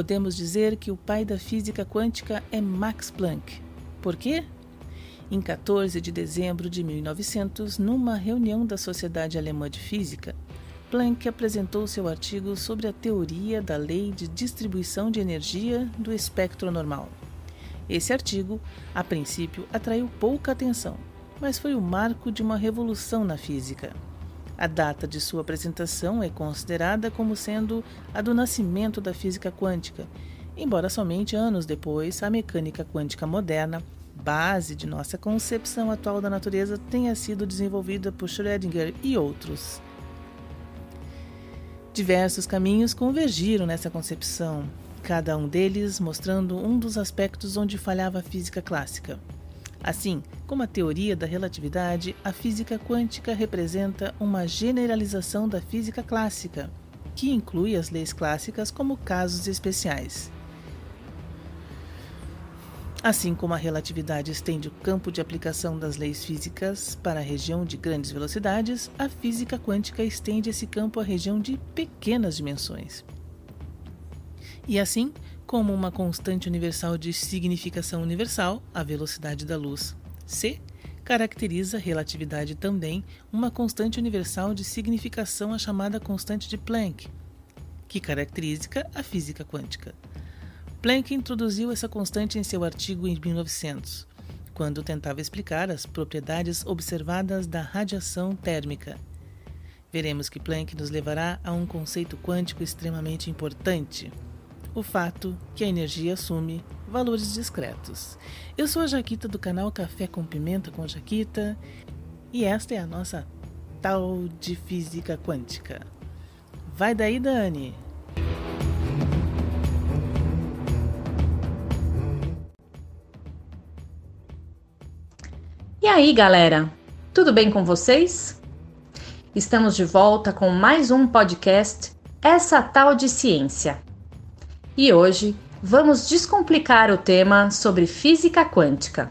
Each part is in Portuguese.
Podemos dizer que o pai da física quântica é Max Planck. Por quê? Em 14 de dezembro de 1900, numa reunião da Sociedade Alemã de Física, Planck apresentou seu artigo sobre a teoria da lei de distribuição de energia do espectro normal. Esse artigo, a princípio, atraiu pouca atenção, mas foi o marco de uma revolução na física. A data de sua apresentação é considerada como sendo a do nascimento da física quântica, embora somente anos depois a mecânica quântica moderna, base de nossa concepção atual da natureza, tenha sido desenvolvida por Schrödinger e outros. Diversos caminhos convergiram nessa concepção, cada um deles mostrando um dos aspectos onde falhava a física clássica. Assim, como a teoria da relatividade, a física quântica representa uma generalização da física clássica, que inclui as leis clássicas como casos especiais. Assim como a relatividade estende o campo de aplicação das leis físicas para a região de grandes velocidades, a física quântica estende esse campo à região de pequenas dimensões. E assim, como uma constante universal de significação universal, a velocidade da luz, c, caracteriza a relatividade também uma constante universal de significação a chamada constante de Planck, que caracteriza a física quântica. Planck introduziu essa constante em seu artigo em 1900, quando tentava explicar as propriedades observadas da radiação térmica. Veremos que Planck nos levará a um conceito quântico extremamente importante o fato que a energia assume valores discretos. Eu sou a Jaquita do canal Café com Pimenta com Jaquita e esta é a nossa tal de física quântica. Vai daí, Dani! E aí, galera? Tudo bem com vocês? Estamos de volta com mais um podcast Essa Tal de Ciência. E hoje vamos descomplicar o tema sobre física quântica.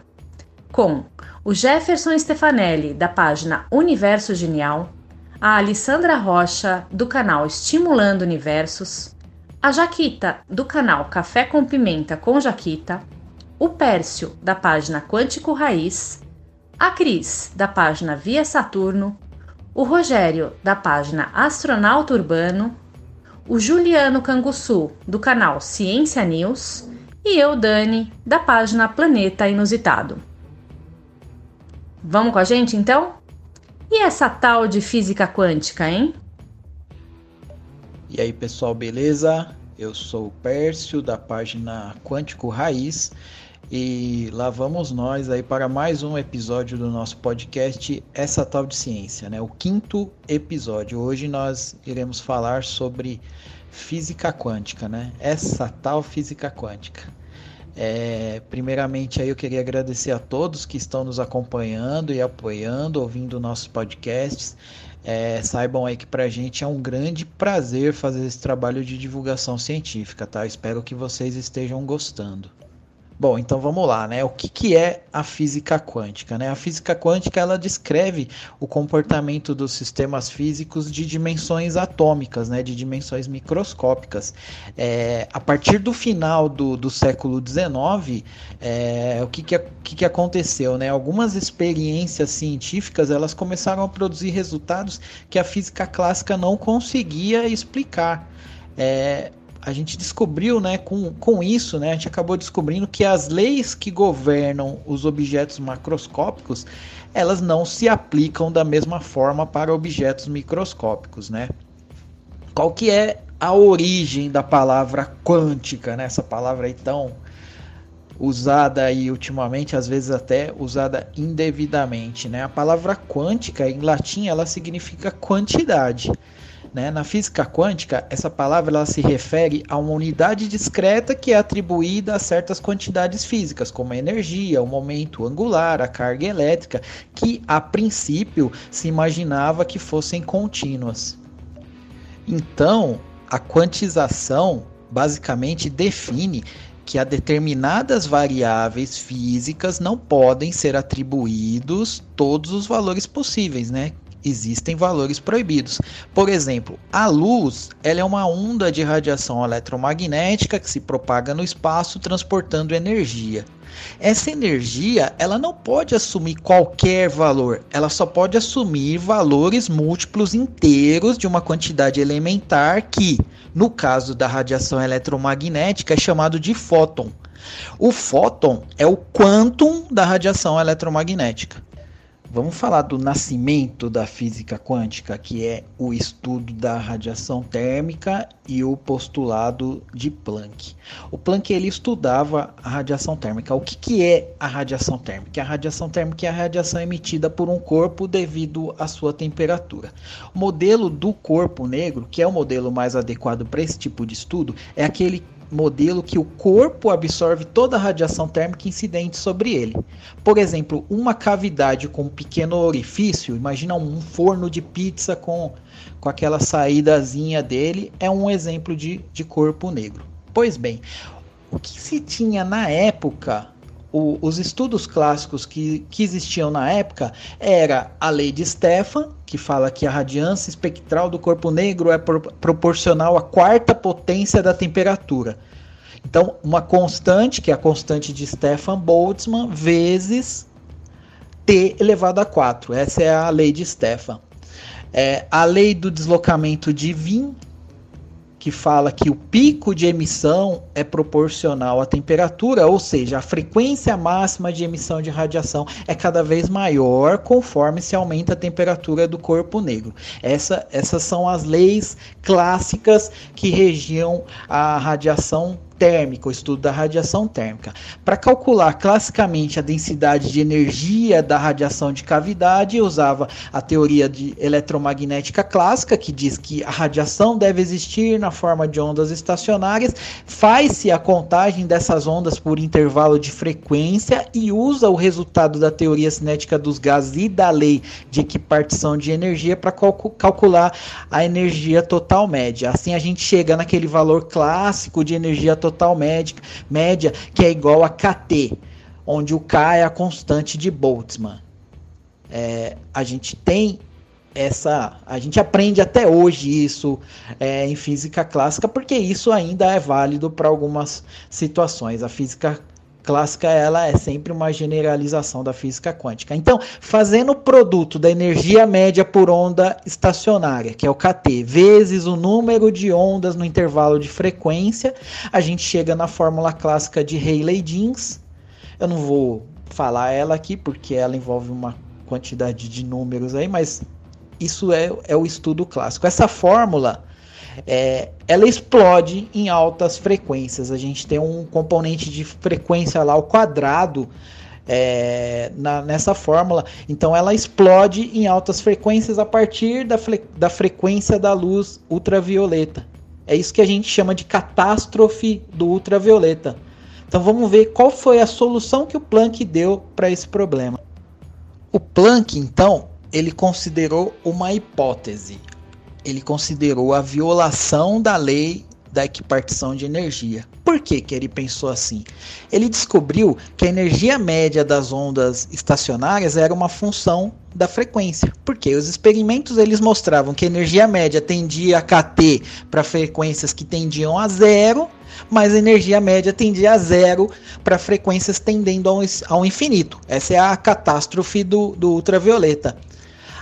Com o Jefferson Stefanelli, da página Universo Genial, a Alessandra Rocha, do canal Estimulando Universos, a Jaquita, do canal Café com Pimenta com Jaquita, o Pércio, da página Quântico Raiz, a Cris, da página Via Saturno, o Rogério, da página Astronauta Urbano o Juliano Canguçu, do canal Ciência News, e eu, Dani, da página Planeta Inusitado. Vamos com a gente então? E essa tal de física quântica, hein? E aí, pessoal, beleza? Eu sou o Pércio da página Quântico Raiz e lá vamos nós aí para mais um episódio do nosso podcast Essa Tal de Ciência, né? O quinto episódio. Hoje nós iremos falar sobre física quântica, né? Essa tal física quântica. É, primeiramente aí eu queria agradecer a todos que estão nos acompanhando e apoiando, ouvindo nossos podcasts. É, saibam aí que para a gente é um grande prazer fazer esse trabalho de divulgação científica, tá? Espero que vocês estejam gostando. Bom, então vamos lá, né? O que, que é a física quântica? Né? A física quântica ela descreve o comportamento dos sistemas físicos de dimensões atômicas, né? De dimensões microscópicas. É, a partir do final do, do século XIX, é, o que, que, que, que aconteceu? Né? Algumas experiências científicas elas começaram a produzir resultados que a física clássica não conseguia explicar. É, a gente descobriu, né, com, com isso, né, a gente acabou descobrindo que as leis que governam os objetos macroscópicos, elas não se aplicam da mesma forma para objetos microscópicos, né? Qual que é a origem da palavra quântica, né? Essa palavra aí tão usada aí ultimamente, às vezes até usada indevidamente, né? A palavra quântica em latim ela significa quantidade. Né? Na física quântica, essa palavra ela se refere a uma unidade discreta que é atribuída a certas quantidades físicas, como a energia, o momento angular, a carga elétrica, que a princípio se imaginava que fossem contínuas. Então, a quantização basicamente define que a determinadas variáveis físicas não podem ser atribuídos todos os valores possíveis, né? Existem valores proibidos. Por exemplo, a luz ela é uma onda de radiação eletromagnética que se propaga no espaço transportando energia. Essa energia ela não pode assumir qualquer valor, ela só pode assumir valores múltiplos inteiros de uma quantidade elementar que, no caso da radiação eletromagnética, é chamado de fóton. O fóton é o quantum da radiação eletromagnética. Vamos falar do nascimento da física quântica, que é o estudo da radiação térmica e o postulado de Planck. O Planck ele estudava a radiação térmica. O que, que é a radiação térmica? A radiação térmica é a radiação emitida por um corpo devido à sua temperatura. O modelo do corpo negro, que é o modelo mais adequado para esse tipo de estudo, é aquele modelo que o corpo absorve toda a radiação térmica incidente sobre ele. Por exemplo, uma cavidade com um pequeno orifício, imagina um forno de pizza com, com aquela saídazinha dele, é um exemplo de, de corpo negro. Pois bem, o que se tinha na época o, os estudos clássicos que, que existiam na época era a lei de Stefan, que fala que a radiância espectral do corpo negro é pro, proporcional à quarta potência da temperatura. Então, uma constante, que é a constante de Stefan Boltzmann, vezes T elevado a 4. Essa é a lei de Stefan. É, a lei do deslocamento de Wien que fala que o pico de emissão é proporcional à temperatura, ou seja, a frequência máxima de emissão de radiação é cada vez maior conforme se aumenta a temperatura do corpo negro. Essa, essas são as leis clássicas que regiam a radiação térmica, o estudo da radiação térmica. Para calcular classicamente a densidade de energia da radiação de cavidade, usava a teoria de eletromagnética clássica, que diz que a radiação deve existir na forma de ondas estacionárias, faz-se a contagem dessas ondas por intervalo de frequência e usa o resultado da teoria cinética dos gases e da lei de equipartição de energia para calcular a energia total média. Assim a gente chega naquele valor clássico de energia total total média, média que é igual a KT, onde o K é a constante de Boltzmann. É, a gente tem essa, a gente aprende até hoje isso é, em física clássica, porque isso ainda é válido para algumas situações. A física clássica ela é sempre uma generalização da física quântica. Então, fazendo o produto da energia média por onda estacionária, que é o KT, vezes o número de ondas no intervalo de frequência, a gente chega na fórmula clássica de Rayleigh-Jeans. Eu não vou falar ela aqui porque ela envolve uma quantidade de números aí, mas isso é, é o estudo clássico. Essa fórmula é, ela explode em altas frequências. A gente tem um componente de frequência lá ao quadrado é, na, nessa fórmula. Então ela explode em altas frequências a partir da, da frequência da luz ultravioleta. É isso que a gente chama de catástrofe do ultravioleta. Então vamos ver qual foi a solução que o Planck deu para esse problema. O Planck, então, ele considerou uma hipótese ele considerou a violação da lei da equipartição de energia. Por que, que ele pensou assim? Ele descobriu que a energia média das ondas estacionárias era uma função da frequência. Porque os experimentos eles mostravam que a energia média tendia a KT para frequências que tendiam a zero, mas a energia média tendia a zero para frequências tendendo ao, ao infinito. Essa é a catástrofe do, do ultravioleta.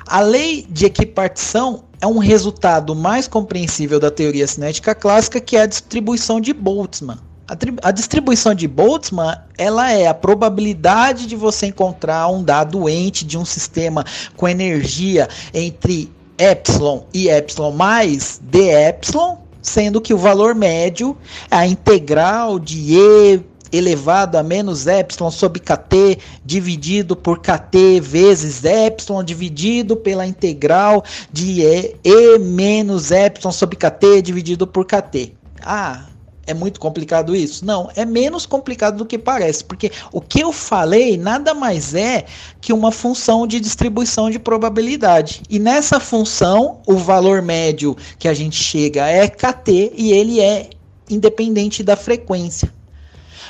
A lei de equipartição é um resultado mais compreensível da teoria cinética clássica, que é a distribuição de Boltzmann. A, a, distribuição de Boltzmann ela é a probabilidade de você encontrar um dado ente de um sistema com energia entre epsilon e epsilon mais d epsilon, sendo que o valor médio é a integral de e elevado a menos epsilon sobre kt dividido por kt vezes epsilon dividido pela integral de e, e menos epsilon sobre kt dividido por kt. Ah, é muito complicado isso? Não, é menos complicado do que parece, porque o que eu falei nada mais é que uma função de distribuição de probabilidade. E nessa função, o valor médio que a gente chega é kt e ele é independente da frequência.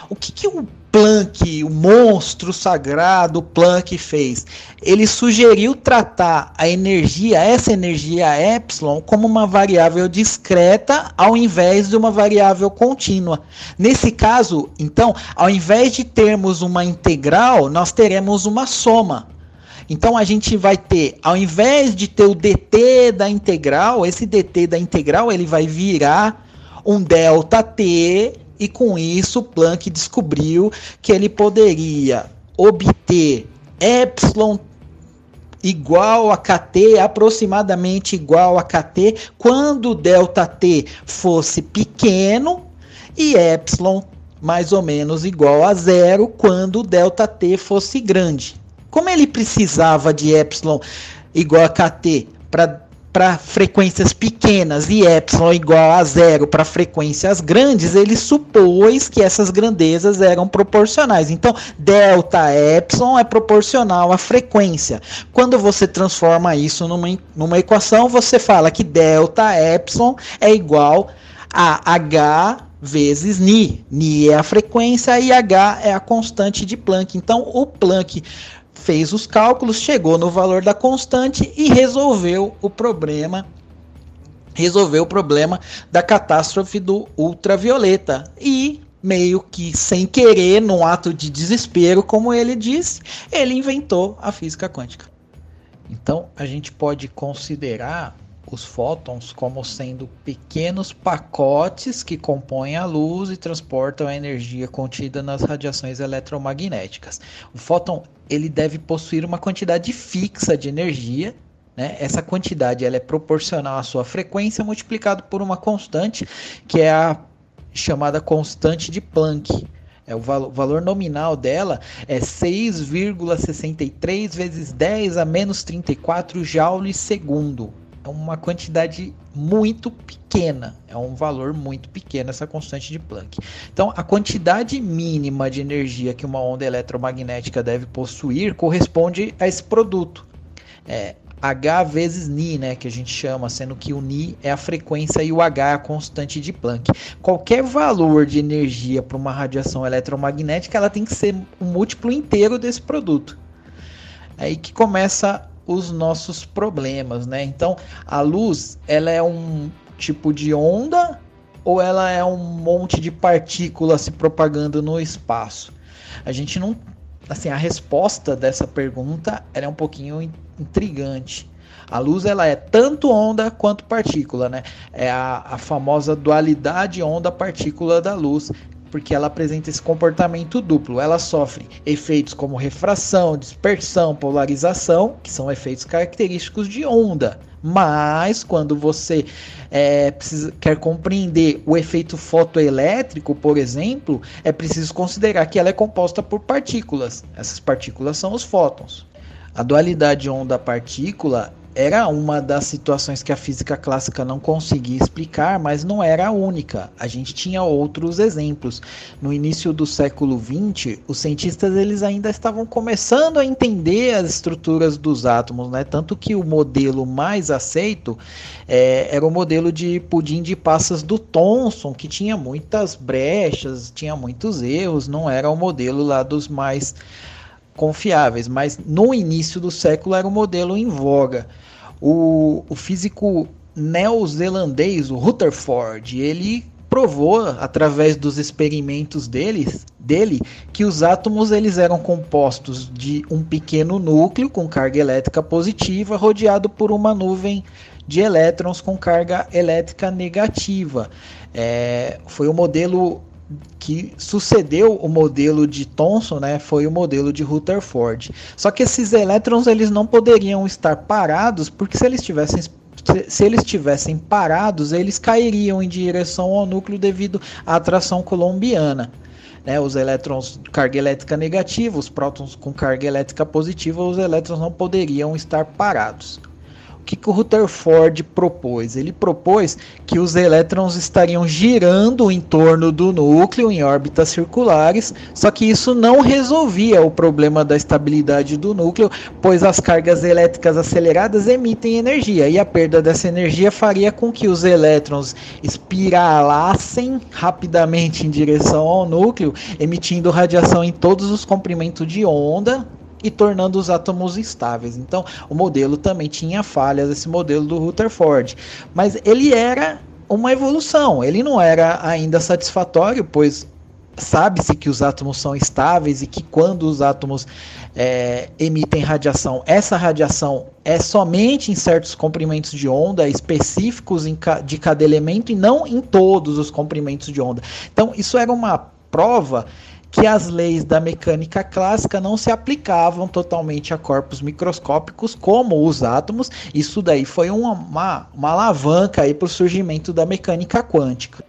O que, que o Planck, o monstro sagrado Planck fez? Ele sugeriu tratar a energia, essa energia epsilon, como uma variável discreta ao invés de uma variável contínua. Nesse caso, então, ao invés de termos uma integral, nós teremos uma soma. Então a gente vai ter, ao invés de ter o dt da integral, esse dt da integral ele vai virar um delta t e com isso Planck descobriu que ele poderia obter epsilon igual a kt, aproximadamente igual a kt, quando delta t fosse pequeno e epsilon mais ou menos igual a zero quando delta t fosse grande. Como ele precisava de epsilon igual a kt para frequências pequenas e epsilon igual a zero para frequências grandes, ele supôs que essas grandezas eram proporcionais. Então, delta epsilon é proporcional à frequência. Quando você transforma isso numa, numa equação, você fala que delta epsilon é igual a h vezes Ni. Ni é a frequência e H é a constante de Planck. Então, o Planck fez os cálculos, chegou no valor da constante e resolveu o problema resolveu o problema da catástrofe do ultravioleta e meio que sem querer, num ato de desespero, como ele disse, ele inventou a física quântica. Então, a gente pode considerar os fótons como sendo pequenos pacotes que compõem a luz e transportam a energia contida nas radiações eletromagnéticas. O fóton ele deve possuir uma quantidade fixa de energia. Né? Essa quantidade ela é proporcional à sua frequência multiplicado por uma constante que é a chamada constante de Planck. É o valor, valor nominal dela é 6,63 vezes 10 a menos 34 joules segundo uma quantidade muito pequena, é um valor muito pequeno essa constante de Planck. Então, a quantidade mínima de energia que uma onda eletromagnética deve possuir corresponde a esse produto. É, H vezes Ni, né, que a gente chama, sendo que o Ni é a frequência e o H é a constante de Planck. Qualquer valor de energia para uma radiação eletromagnética, ela tem que ser um múltiplo inteiro desse produto. É aí que começa os nossos problemas, né? Então, a luz, ela é um tipo de onda ou ela é um monte de partículas se propagando no espaço? A gente não, assim, a resposta dessa pergunta é um pouquinho intrigante. A luz ela é tanto onda quanto partícula, né? É a, a famosa dualidade onda-partícula da luz, porque ela apresenta esse comportamento duplo. Ela sofre efeitos como refração, dispersão, polarização, que são efeitos característicos de onda. Mas quando você é, precisa, quer compreender o efeito fotoelétrico, por exemplo, é preciso considerar que ela é composta por partículas. Essas partículas são os fótons. A dualidade onda-partícula era uma das situações que a física clássica não conseguia explicar, mas não era a única. A gente tinha outros exemplos. No início do século XX, os cientistas eles ainda estavam começando a entender as estruturas dos átomos, né? Tanto que o modelo mais aceito é, era o modelo de pudim de passas do Thomson, que tinha muitas brechas, tinha muitos erros, não era o modelo lá dos mais confiáveis, mas no início do século era o modelo em voga. O, o físico neozelandês, o Rutherford, ele provou através dos experimentos deles, dele que os átomos eles eram compostos de um pequeno núcleo com carga elétrica positiva rodeado por uma nuvem de elétrons com carga elétrica negativa. É, foi o modelo que sucedeu o modelo de Thomson, né, foi o modelo de Rutherford. Só que esses elétrons eles não poderiam estar parados, porque se eles tivessem se eles estivessem parados, eles cairiam em direção ao núcleo devido à atração colombiana. Né, os elétrons de carga elétrica negativa, os prótons com carga elétrica positiva, os elétrons não poderiam estar parados. Que, que o Rutherford propôs? Ele propôs que os elétrons estariam girando em torno do núcleo em órbitas circulares, só que isso não resolvia o problema da estabilidade do núcleo, pois as cargas elétricas aceleradas emitem energia e a perda dessa energia faria com que os elétrons espiralassem rapidamente em direção ao núcleo, emitindo radiação em todos os comprimentos de onda e tornando os átomos estáveis. Então, o modelo também tinha falhas, esse modelo do Rutherford, mas ele era uma evolução, ele não era ainda satisfatório, pois sabe-se que os átomos são estáveis e que quando os átomos é, emitem radiação, essa radiação é somente em certos comprimentos de onda específicos de cada elemento e não em todos os comprimentos de onda. Então, isso era uma prova que as leis da mecânica clássica não se aplicavam totalmente a corpos microscópicos como os átomos. Isso daí foi uma, uma, uma alavanca para o surgimento da mecânica quântica.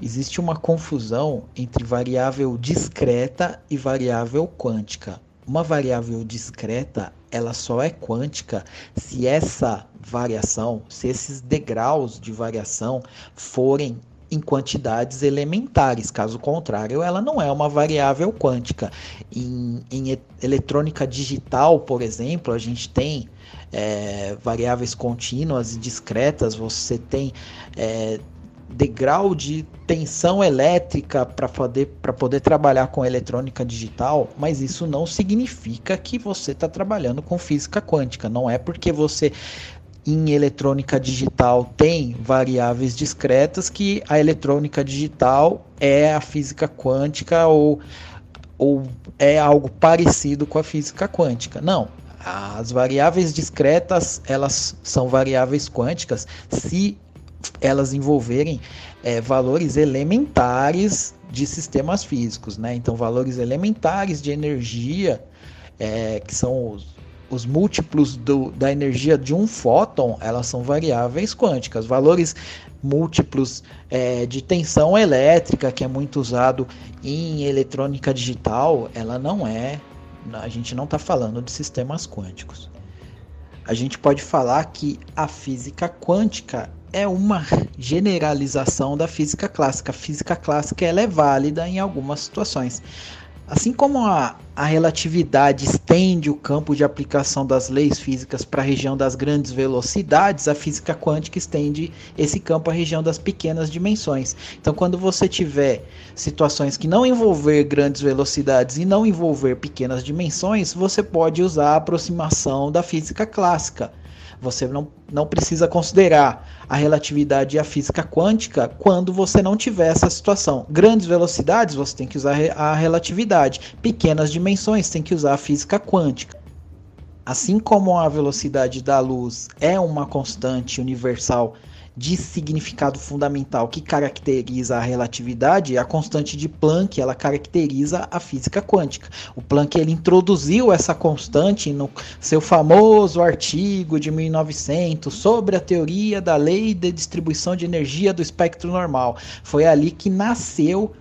Existe uma confusão entre variável discreta e variável quântica. Uma variável discreta, ela só é quântica se essa variação, se esses degraus de variação forem em quantidades elementares. Caso contrário, ela não é uma variável quântica. Em, em eletrônica digital, por exemplo, a gente tem é, variáveis contínuas e discretas, você tem é, degrau de tensão elétrica para poder, poder trabalhar com eletrônica digital, mas isso não significa que você está trabalhando com física quântica. Não é porque você em eletrônica digital tem variáveis discretas que a eletrônica digital é a física quântica ou, ou é algo parecido com a física quântica. Não, as variáveis discretas elas são variáveis quânticas se elas envolverem é, valores elementares de sistemas físicos, né? Então valores elementares de energia é, que são os os múltiplos do, da energia de um fóton, elas são variáveis quânticas. Valores múltiplos é, de tensão elétrica, que é muito usado em eletrônica digital, ela não é. A gente não está falando de sistemas quânticos. A gente pode falar que a física quântica é uma generalização da física clássica. A física clássica ela é válida em algumas situações. Assim como a, a relatividade estende o campo de aplicação das leis físicas para a região das grandes velocidades, a física quântica estende esse campo à região das pequenas dimensões. Então, quando você tiver situações que não envolver grandes velocidades e não envolver pequenas dimensões, você pode usar a aproximação da física clássica. Você não, não precisa considerar a relatividade e a física quântica quando você não tiver essa situação. Grandes velocidades, você tem que usar a relatividade. Pequenas dimensões, tem que usar a física quântica. Assim como a velocidade da luz é uma constante universal de significado fundamental que caracteriza a relatividade, a constante de Planck, ela caracteriza a física quântica. O Planck ele introduziu essa constante no seu famoso artigo de 1900 sobre a teoria da lei de distribuição de energia do espectro normal. Foi ali que nasceu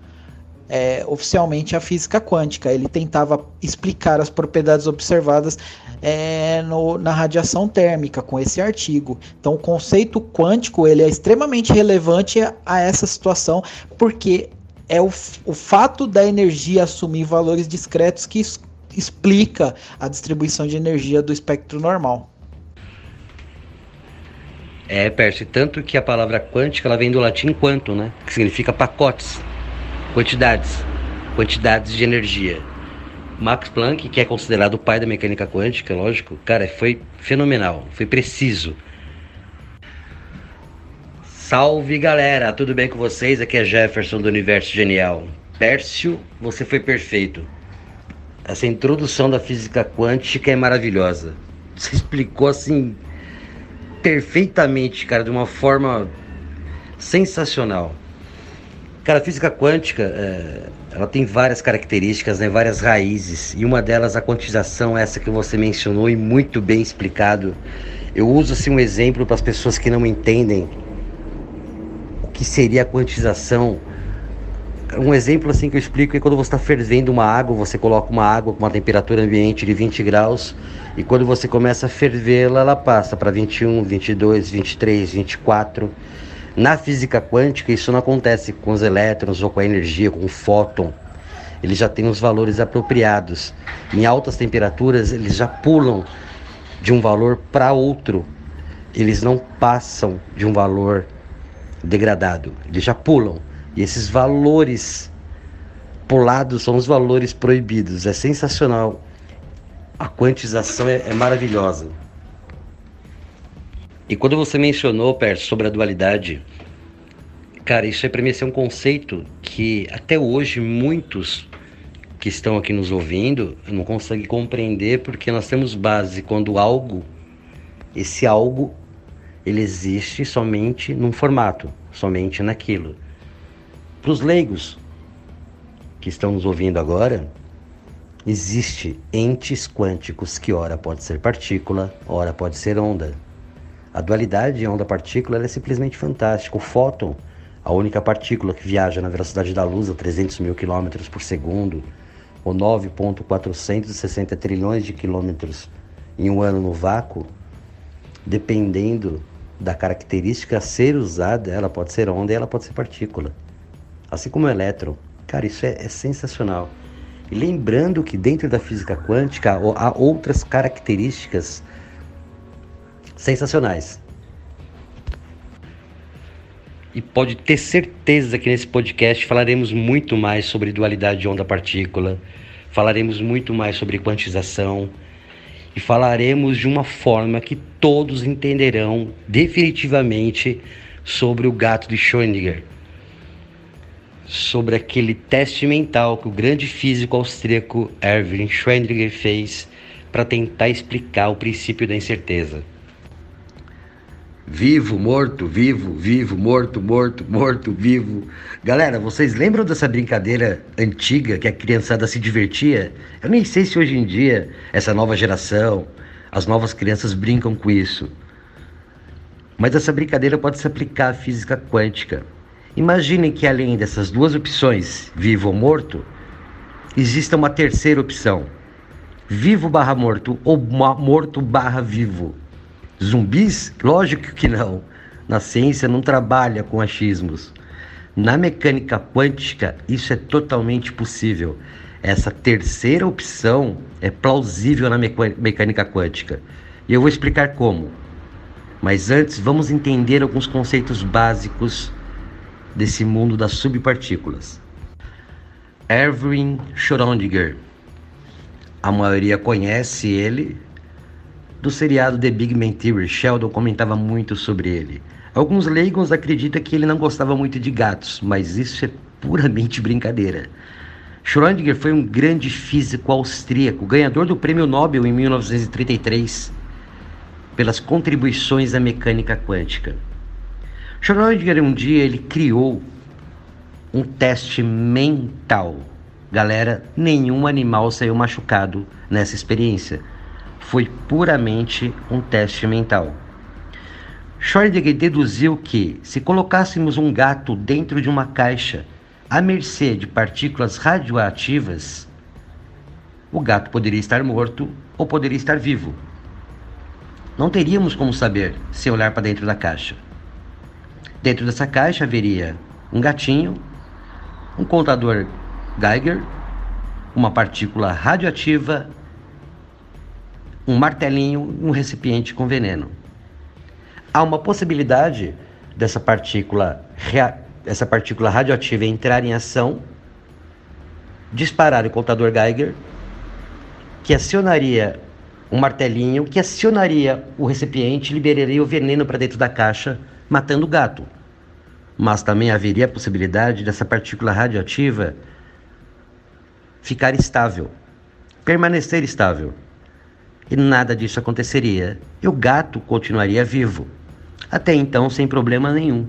é, oficialmente a física quântica. Ele tentava explicar as propriedades observadas é, no, na radiação térmica com esse artigo. Então, o conceito quântico ele é extremamente relevante a, a essa situação porque é o, o fato da energia assumir valores discretos que es, explica a distribuição de energia do espectro normal. É, Percy, tanto que a palavra quântica ela vem do latim quanto, né? Que significa pacotes, quantidades, quantidades de energia. Max Planck, que é considerado o pai da mecânica quântica, lógico, cara, foi fenomenal, foi preciso. Salve galera, tudo bem com vocês? Aqui é Jefferson do Universo Genial. Pércio, você foi perfeito. Essa introdução da física quântica é maravilhosa. Você explicou assim perfeitamente, cara, de uma forma sensacional. Cara, a física quântica, é, ela tem várias características, né, várias raízes, e uma delas a quantização, essa que você mencionou e muito bem explicado. Eu uso assim um exemplo para as pessoas que não entendem o que seria a quantização. um exemplo assim que eu explico é quando você está fervendo uma água, você coloca uma água com uma temperatura ambiente de 20 graus e quando você começa a fervê-la, ela passa para 21, 22, 23, 24. Na física quântica, isso não acontece com os elétrons ou com a energia, com o fóton. Eles já têm os valores apropriados. Em altas temperaturas, eles já pulam de um valor para outro. Eles não passam de um valor degradado. Eles já pulam. E esses valores pulados são os valores proibidos. É sensacional. A quantização é, é maravilhosa. E quando você mencionou, Perto, sobre a dualidade, cara, isso é para mim é um conceito que até hoje muitos que estão aqui nos ouvindo não conseguem compreender porque nós temos base quando algo, esse algo, ele existe somente num formato, somente naquilo. Para os leigos que estão nos ouvindo agora, existe entes quânticos que ora pode ser partícula, ora pode ser onda. A dualidade onda-partícula é simplesmente fantástica. O fóton, a única partícula que viaja na velocidade da luz a 300 mil quilômetros por segundo, ou 9,460 trilhões de quilômetros em um ano no vácuo, dependendo da característica a ser usada, ela pode ser onda e ela pode ser partícula assim como o elétron. Cara, isso é, é sensacional. E lembrando que dentro da física quântica há outras características sensacionais. E pode ter certeza que nesse podcast falaremos muito mais sobre dualidade de onda-partícula, falaremos muito mais sobre quantização e falaremos de uma forma que todos entenderão definitivamente sobre o gato de Schrödinger sobre aquele teste mental que o grande físico austríaco Erwin Schrödinger fez para tentar explicar o princípio da incerteza. Vivo, morto, vivo, vivo, morto, morto, morto, vivo. Galera, vocês lembram dessa brincadeira antiga que a criançada se divertia? Eu nem sei se hoje em dia, essa nova geração, as novas crianças brincam com isso. Mas essa brincadeira pode se aplicar à física quântica. Imaginem que além dessas duas opções, vivo ou morto, exista uma terceira opção, vivo barra morto ou morto barra vivo. Zumbis? Lógico que não. Na ciência não trabalha com achismos. Na mecânica quântica, isso é totalmente possível. Essa terceira opção é plausível na mecânica quântica. E eu vou explicar como. Mas antes, vamos entender alguns conceitos básicos desse mundo das subpartículas. Erwin Schrödinger. A maioria conhece ele do seriado The Big Bang Theory. Sheldon comentava muito sobre ele. Alguns leigos acreditam que ele não gostava muito de gatos, mas isso é puramente brincadeira. Schrödinger foi um grande físico austríaco, ganhador do Prêmio Nobel em 1933 pelas contribuições à mecânica quântica. Schrödinger um dia ele criou um teste mental. Galera, nenhum animal saiu machucado nessa experiência. Foi puramente um teste mental. Schrödinger deduziu que se colocássemos um gato dentro de uma caixa à mercê de partículas radioativas, o gato poderia estar morto ou poderia estar vivo. Não teríamos como saber se olhar para dentro da caixa. Dentro dessa caixa haveria um gatinho, um contador Geiger, uma partícula radioativa, um martelinho um recipiente com veneno. Há uma possibilidade dessa partícula, essa partícula radioativa entrar em ação, disparar o contador Geiger, que acionaria um martelinho, que acionaria o recipiente, liberaria o veneno para dentro da caixa matando o gato. Mas também haveria a possibilidade dessa partícula radioativa ficar estável, permanecer estável. E nada disso aconteceria. E o gato continuaria vivo. Até então, sem problema nenhum.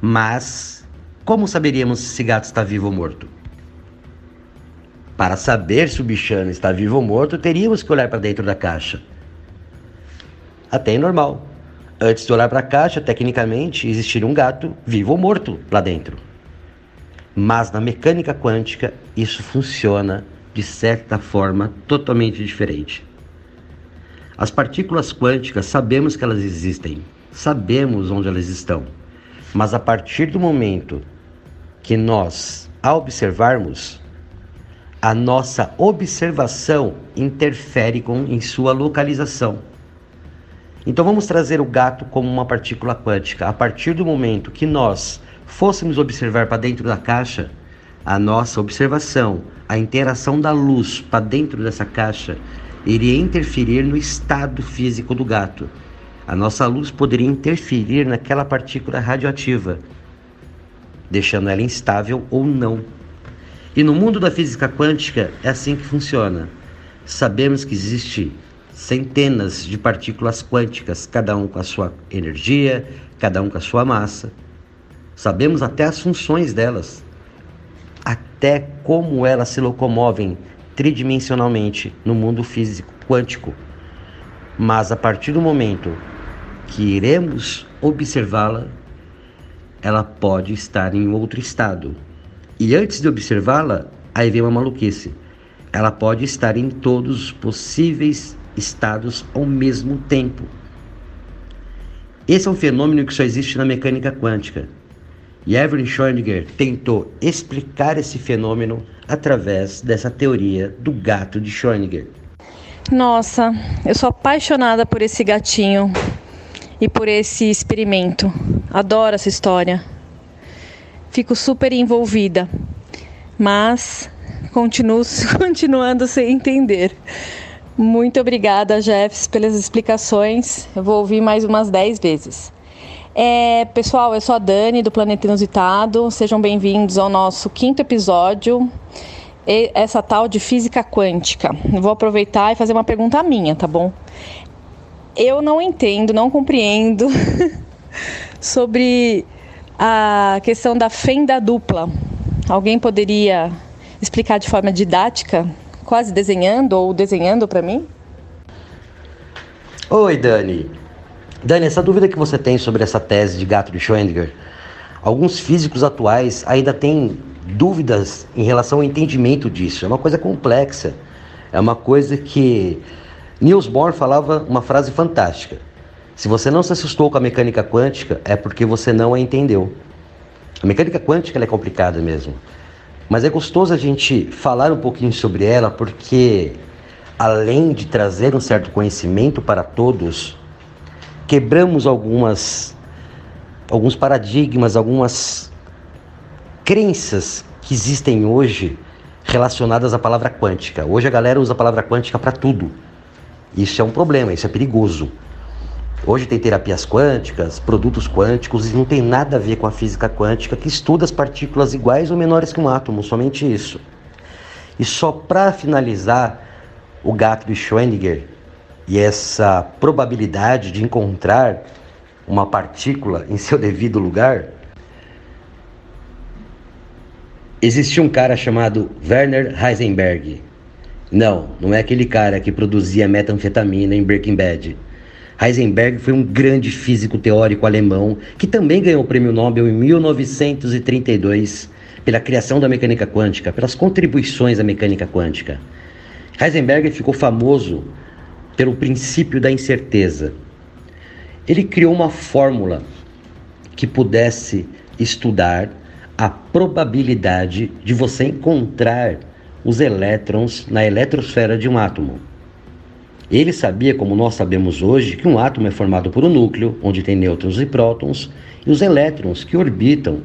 Mas, como saberíamos se esse gato está vivo ou morto? Para saber se o bichano está vivo ou morto, teríamos que olhar para dentro da caixa. Até é normal. Antes de olhar para a caixa, tecnicamente, existiria um gato vivo ou morto lá dentro. Mas na mecânica quântica isso funciona de certa forma totalmente diferente. As partículas quânticas sabemos que elas existem, sabemos onde elas estão, mas a partir do momento que nós a observarmos, a nossa observação interfere com, em sua localização. Então vamos trazer o gato como uma partícula quântica. A partir do momento que nós fôssemos observar para dentro da caixa, a nossa observação, a interação da luz para dentro dessa caixa iria interferir no estado físico do gato. A nossa luz poderia interferir naquela partícula radioativa, deixando ela instável ou não. E no mundo da física quântica é assim que funciona. Sabemos que existe centenas de partículas quânticas, cada um com a sua energia, cada um com a sua massa. Sabemos até as funções delas, até como elas se locomovem tridimensionalmente no mundo físico quântico. Mas a partir do momento que iremos observá-la, ela pode estar em outro estado. E antes de observá-la, aí vem uma maluquice. Ela pode estar em todos os possíveis estados ao mesmo tempo. Esse é um fenômeno que só existe na mecânica quântica. E Evelyn Schrödinger tentou explicar esse fenômeno através dessa teoria do gato de Schrödinger. Nossa, eu sou apaixonada por esse gatinho e por esse experimento. Adoro essa história. Fico super envolvida, mas continuo continuando sem entender. Muito obrigada, Jeffs, pelas explicações. Eu vou ouvir mais umas 10 vezes. É, pessoal, eu sou a Dani do Planeta Inusitado. Sejam bem-vindos ao nosso quinto episódio. Essa tal de física quântica. Eu vou aproveitar e fazer uma pergunta minha, tá bom? Eu não entendo, não compreendo sobre a questão da fenda dupla. Alguém poderia explicar de forma didática, quase desenhando ou desenhando para mim? Oi, Dani. Dani, essa dúvida que você tem sobre essa tese de gato de Schrödinger, alguns físicos atuais ainda têm dúvidas em relação ao entendimento disso. É uma coisa complexa. É uma coisa que Niels Bohr falava uma frase fantástica. Se você não se assustou com a mecânica quântica, é porque você não a entendeu. A mecânica quântica é complicada mesmo. Mas é gostoso a gente falar um pouquinho sobre ela, porque além de trazer um certo conhecimento para todos, quebramos algumas alguns paradigmas, algumas crenças que existem hoje relacionadas à palavra quântica. Hoje a galera usa a palavra quântica para tudo. Isso é um problema, isso é perigoso. Hoje tem terapias quânticas, produtos quânticos e não tem nada a ver com a física quântica que estuda as partículas iguais ou menores que um átomo, somente isso. E só para finalizar, o gato de Schrödinger e essa probabilidade de encontrar uma partícula em seu devido lugar, existia um cara chamado Werner Heisenberg. Não, não é aquele cara que produzia metanfetamina em Breaking Bad. Heisenberg foi um grande físico teórico alemão que também ganhou o prêmio Nobel em 1932 pela criação da mecânica quântica, pelas contribuições à mecânica quântica. Heisenberg ficou famoso pelo princípio da incerteza. Ele criou uma fórmula que pudesse estudar a probabilidade de você encontrar os elétrons na eletrosfera de um átomo. Ele sabia, como nós sabemos hoje, que um átomo é formado por um núcleo, onde tem nêutrons e prótons, e os elétrons que orbitam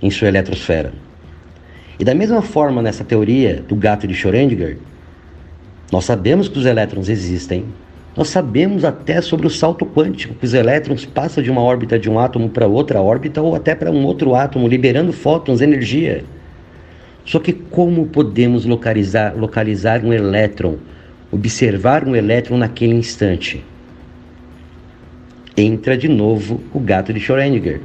em sua eletrosfera. E da mesma forma, nessa teoria do gato de Schrödinger, nós sabemos que os elétrons existem, nós sabemos até sobre o salto quântico, que os elétrons passam de uma órbita de um átomo para outra órbita ou até para um outro átomo, liberando fótons, energia. Só que como podemos localizar, localizar um elétron, observar um elétron naquele instante? Entra de novo o gato de Schrödinger.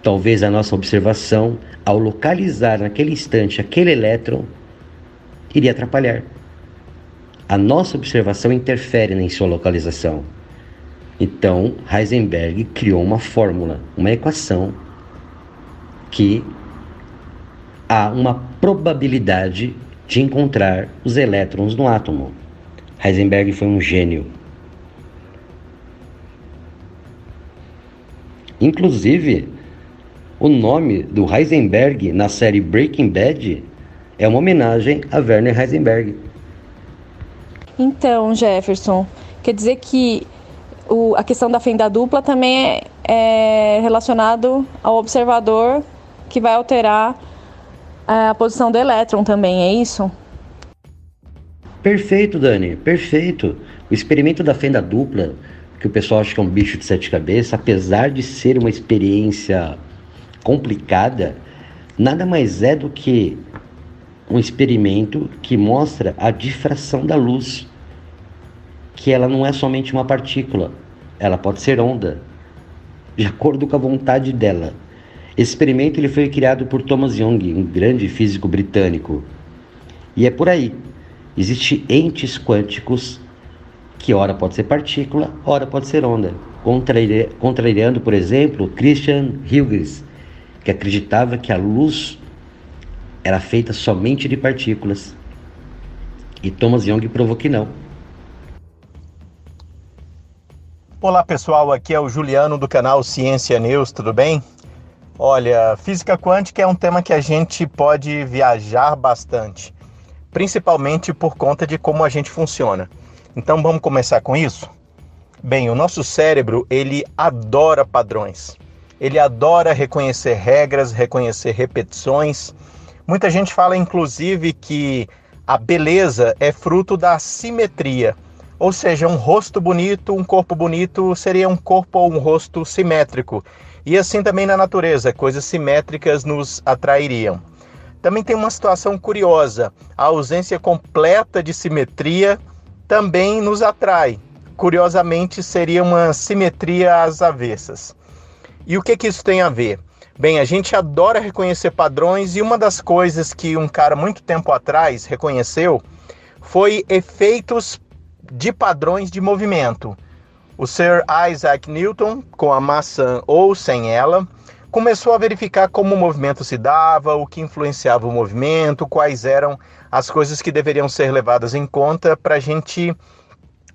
Talvez a nossa observação, ao localizar naquele instante aquele elétron, iria atrapalhar. A nossa observação interfere em sua localização. Então, Heisenberg criou uma fórmula, uma equação que há uma probabilidade de encontrar os elétrons no átomo. Heisenberg foi um gênio. Inclusive, o nome do Heisenberg na série Breaking Bad é uma homenagem a Werner Heisenberg. Então, Jefferson, quer dizer que o, a questão da fenda dupla também é, é relacionado ao observador que vai alterar a posição do elétron também, é isso? Perfeito, Dani, perfeito. O experimento da fenda dupla, que o pessoal acha que é um bicho de sete cabeças, apesar de ser uma experiência complicada, nada mais é do que um experimento que mostra a difração da luz, que ela não é somente uma partícula, ela pode ser onda, de acordo com a vontade dela. Esse experimento ele foi criado por Thomas Young, um grande físico britânico. E é por aí. Existem entes quânticos que ora pode ser partícula, ora pode ser onda. Contrariando, por exemplo, Christian Huygens, que acreditava que a luz era feita somente de partículas. E Thomas Young provou que não. Olá pessoal, aqui é o Juliano do canal Ciência News, tudo bem? Olha, física quântica é um tema que a gente pode viajar bastante, principalmente por conta de como a gente funciona. Então vamos começar com isso? Bem, o nosso cérebro, ele adora padrões. Ele adora reconhecer regras, reconhecer repetições. Muita gente fala inclusive que a beleza é fruto da simetria. Ou seja, um rosto bonito, um corpo bonito seria um corpo ou um rosto simétrico. E assim também na natureza, coisas simétricas nos atrairiam. Também tem uma situação curiosa: a ausência completa de simetria também nos atrai. Curiosamente, seria uma simetria às avessas. E o que, que isso tem a ver? Bem, a gente adora reconhecer padrões e uma das coisas que um cara muito tempo atrás reconheceu foi efeitos de padrões de movimento. O Sir Isaac Newton, com a maçã ou sem ela, começou a verificar como o movimento se dava, o que influenciava o movimento, quais eram as coisas que deveriam ser levadas em conta para a gente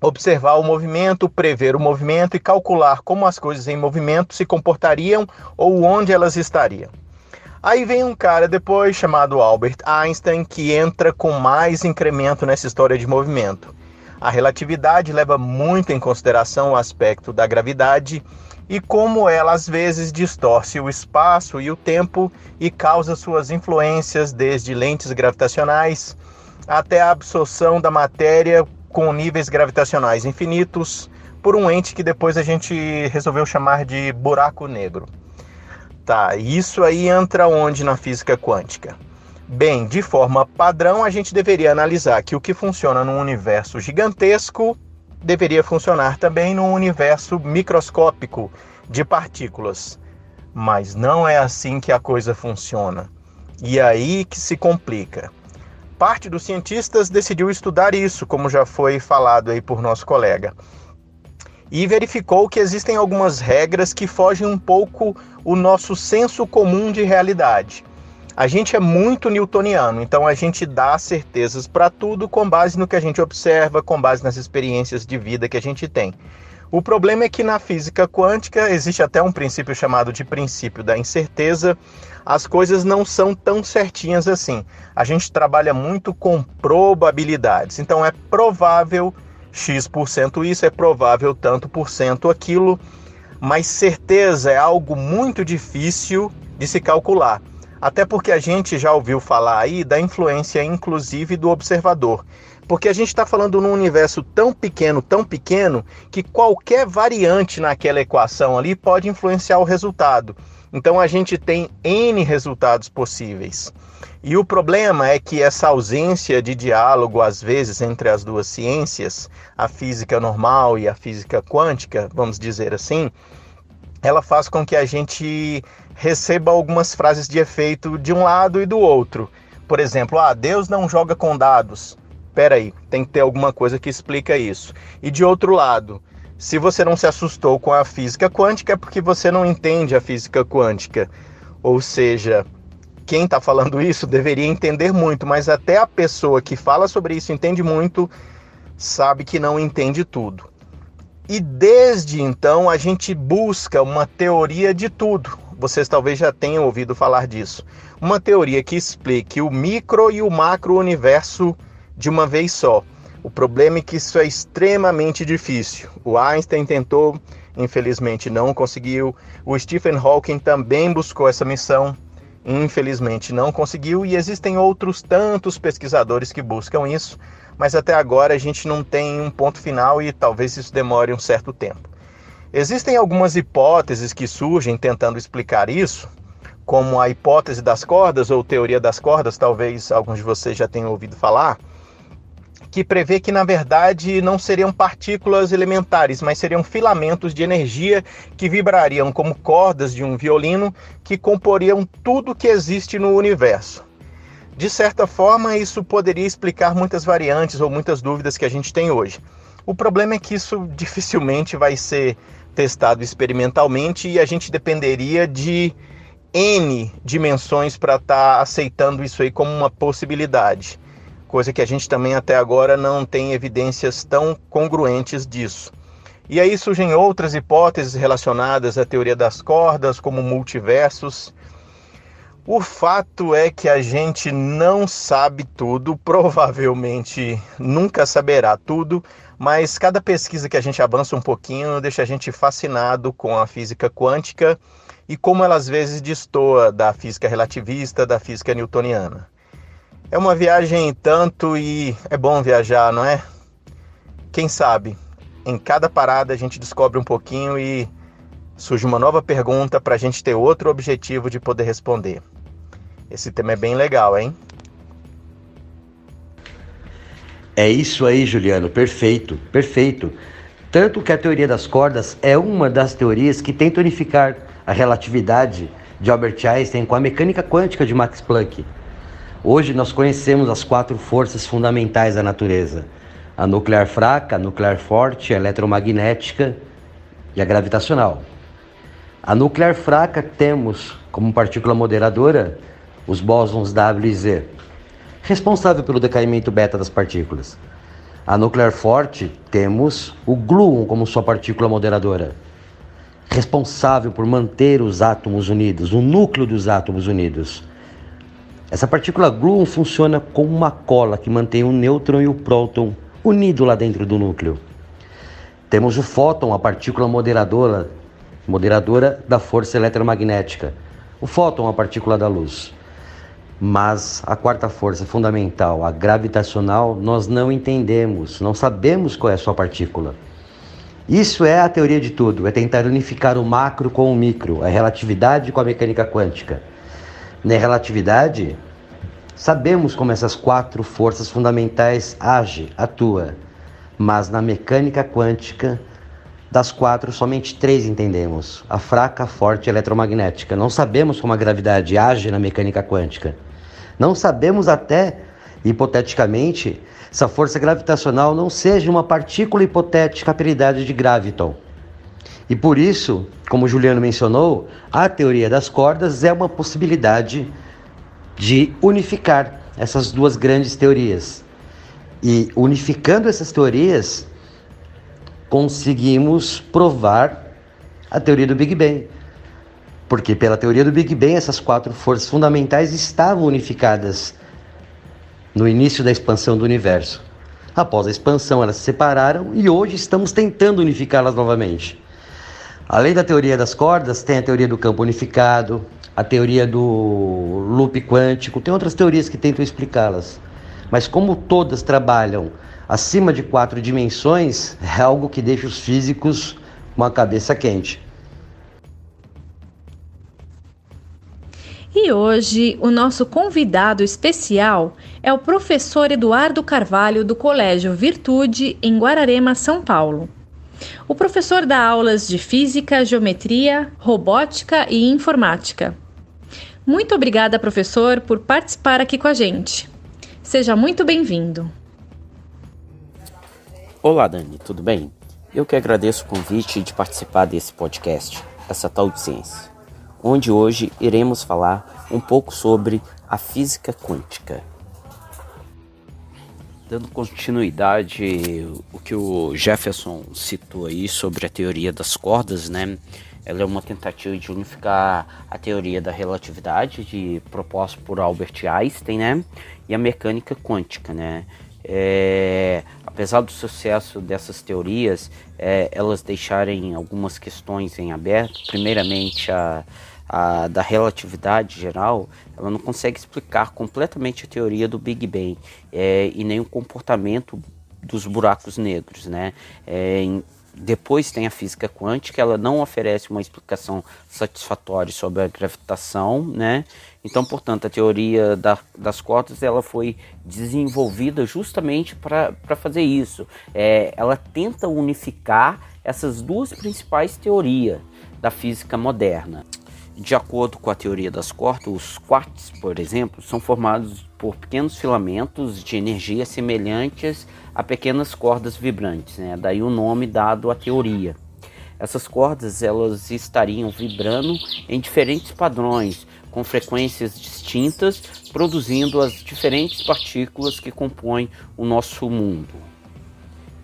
observar o movimento, prever o movimento e calcular como as coisas em movimento se comportariam ou onde elas estariam. Aí vem um cara depois chamado Albert Einstein que entra com mais incremento nessa história de movimento. A relatividade leva muito em consideração o aspecto da gravidade e como ela às vezes distorce o espaço e o tempo e causa suas influências desde lentes gravitacionais até a absorção da matéria com níveis gravitacionais infinitos por um ente que depois a gente resolveu chamar de buraco negro. Tá, isso aí entra onde na física quântica? Bem, de forma padrão, a gente deveria analisar que o que funciona num universo gigantesco deveria funcionar também num universo microscópico de partículas. Mas não é assim que a coisa funciona. E aí que se complica. Parte dos cientistas decidiu estudar isso, como já foi falado aí por nosso colega. E verificou que existem algumas regras que fogem um pouco o nosso senso comum de realidade. A gente é muito newtoniano, então a gente dá certezas para tudo com base no que a gente observa, com base nas experiências de vida que a gente tem. O problema é que na física quântica existe até um princípio chamado de princípio da incerteza. As coisas não são tão certinhas assim. A gente trabalha muito com probabilidades. Então é provável x% isso, é provável tanto por cento aquilo, mas certeza é algo muito difícil de se calcular. Até porque a gente já ouviu falar aí da influência, inclusive, do observador. Porque a gente está falando num universo tão pequeno, tão pequeno, que qualquer variante naquela equação ali pode influenciar o resultado. Então a gente tem N resultados possíveis. E o problema é que essa ausência de diálogo, às vezes, entre as duas ciências, a física normal e a física quântica, vamos dizer assim, ela faz com que a gente receba algumas frases de efeito de um lado e do outro. Por exemplo, ah, Deus não joga com dados. Espera aí, tem que ter alguma coisa que explica isso. E de outro lado, se você não se assustou com a física quântica é porque você não entende a física quântica. Ou seja, quem está falando isso deveria entender muito, mas até a pessoa que fala sobre isso entende muito, sabe que não entende tudo. E desde então a gente busca uma teoria de tudo. Vocês talvez já tenham ouvido falar disso. Uma teoria que explique o micro e o macro universo de uma vez só. O problema é que isso é extremamente difícil. O Einstein tentou, infelizmente não conseguiu. O Stephen Hawking também buscou essa missão, infelizmente não conseguiu. E existem outros tantos pesquisadores que buscam isso, mas até agora a gente não tem um ponto final e talvez isso demore um certo tempo. Existem algumas hipóteses que surgem tentando explicar isso, como a hipótese das cordas ou teoria das cordas, talvez alguns de vocês já tenham ouvido falar que prevê que na verdade não seriam partículas elementares, mas seriam filamentos de energia que vibrariam como cordas de um violino que comporiam tudo que existe no universo. De certa forma, isso poderia explicar muitas variantes ou muitas dúvidas que a gente tem hoje. O problema é que isso dificilmente vai ser testado experimentalmente e a gente dependeria de N dimensões para estar tá aceitando isso aí como uma possibilidade coisa que a gente também até agora não tem evidências tão congruentes disso. E aí surgem outras hipóteses relacionadas à teoria das cordas, como multiversos. O fato é que a gente não sabe tudo, provavelmente nunca saberá tudo, mas cada pesquisa que a gente avança um pouquinho deixa a gente fascinado com a física quântica e como ela às vezes destoa da física relativista, da física newtoniana. É uma viagem tanto e é bom viajar, não é? Quem sabe, em cada parada a gente descobre um pouquinho e surge uma nova pergunta para a gente ter outro objetivo de poder responder. Esse tema é bem legal, hein? É isso aí, Juliano, perfeito, perfeito. Tanto que a teoria das cordas é uma das teorias que tenta unificar a relatividade de Albert Einstein com a mecânica quântica de Max Planck. Hoje nós conhecemos as quatro forças fundamentais da natureza: a nuclear fraca, a nuclear forte, a eletromagnética e a gravitacional. A nuclear fraca temos como partícula moderadora os bósons W e Z, responsável pelo decaimento beta das partículas. A nuclear forte temos o gluon como sua partícula moderadora, responsável por manter os átomos unidos, o núcleo dos átomos unidos. Essa partícula gluon funciona como uma cola que mantém o nêutron e o próton unidos lá dentro do núcleo. Temos o fóton, a partícula moderadora, moderadora da força eletromagnética. O fóton, a partícula da luz. Mas a quarta força fundamental, a gravitacional, nós não entendemos, não sabemos qual é a sua partícula. Isso é a teoria de tudo, é tentar unificar o macro com o micro, a relatividade com a mecânica quântica. Na relatividade, sabemos como essas quatro forças fundamentais agem, atuam, mas na mecânica quântica, das quatro, somente três entendemos: a fraca, a forte e a eletromagnética. Não sabemos como a gravidade age na mecânica quântica. Não sabemos até, hipoteticamente, se a força gravitacional não seja uma partícula hipotética apelidada de graviton. E por isso, como o Juliano mencionou, a teoria das cordas é uma possibilidade de unificar essas duas grandes teorias. E unificando essas teorias, conseguimos provar a teoria do Big Bang. Porque pela teoria do Big Bang, essas quatro forças fundamentais estavam unificadas no início da expansão do universo. Após a expansão, elas se separaram e hoje estamos tentando unificá-las novamente. Além da teoria das cordas, tem a teoria do campo unificado, a teoria do loop quântico, tem outras teorias que tentam explicá-las. Mas como todas trabalham acima de quatro dimensões, é algo que deixa os físicos com a cabeça quente. E hoje o nosso convidado especial é o professor Eduardo Carvalho do Colégio Virtude em Guararema, São Paulo. O professor dá aulas de física, geometria, robótica e informática. Muito obrigada, professor, por participar aqui com a gente. Seja muito bem-vindo. Olá, Dani, tudo bem? Eu que agradeço o convite de participar desse podcast, essa tal de ciência. onde hoje iremos falar um pouco sobre a física quântica. Dando continuidade o que o Jefferson citou aí sobre a teoria das cordas, né? Ela é uma tentativa de unificar a teoria da relatividade de proposta por Albert Einstein, né? E a mecânica quântica, né? É, apesar do sucesso dessas teorias, é, elas deixarem algumas questões em aberto. Primeiramente, a, a, da relatividade geral, ela não consegue explicar completamente a teoria do Big Bang é, e nem o comportamento dos buracos negros, né? É, em, depois tem a física quântica, ela não oferece uma explicação satisfatória sobre a gravitação, né? Então, portanto, a teoria da, das cordas ela foi desenvolvida justamente para fazer isso. É, ela tenta unificar essas duas principais teorias da física moderna. De acordo com a teoria das cordas, os quarks, por exemplo, são formados por pequenos filamentos de energia semelhantes a pequenas cordas vibrantes, né? daí o nome dado à teoria. Essas cordas elas estariam vibrando em diferentes padrões, com frequências distintas, produzindo as diferentes partículas que compõem o nosso mundo.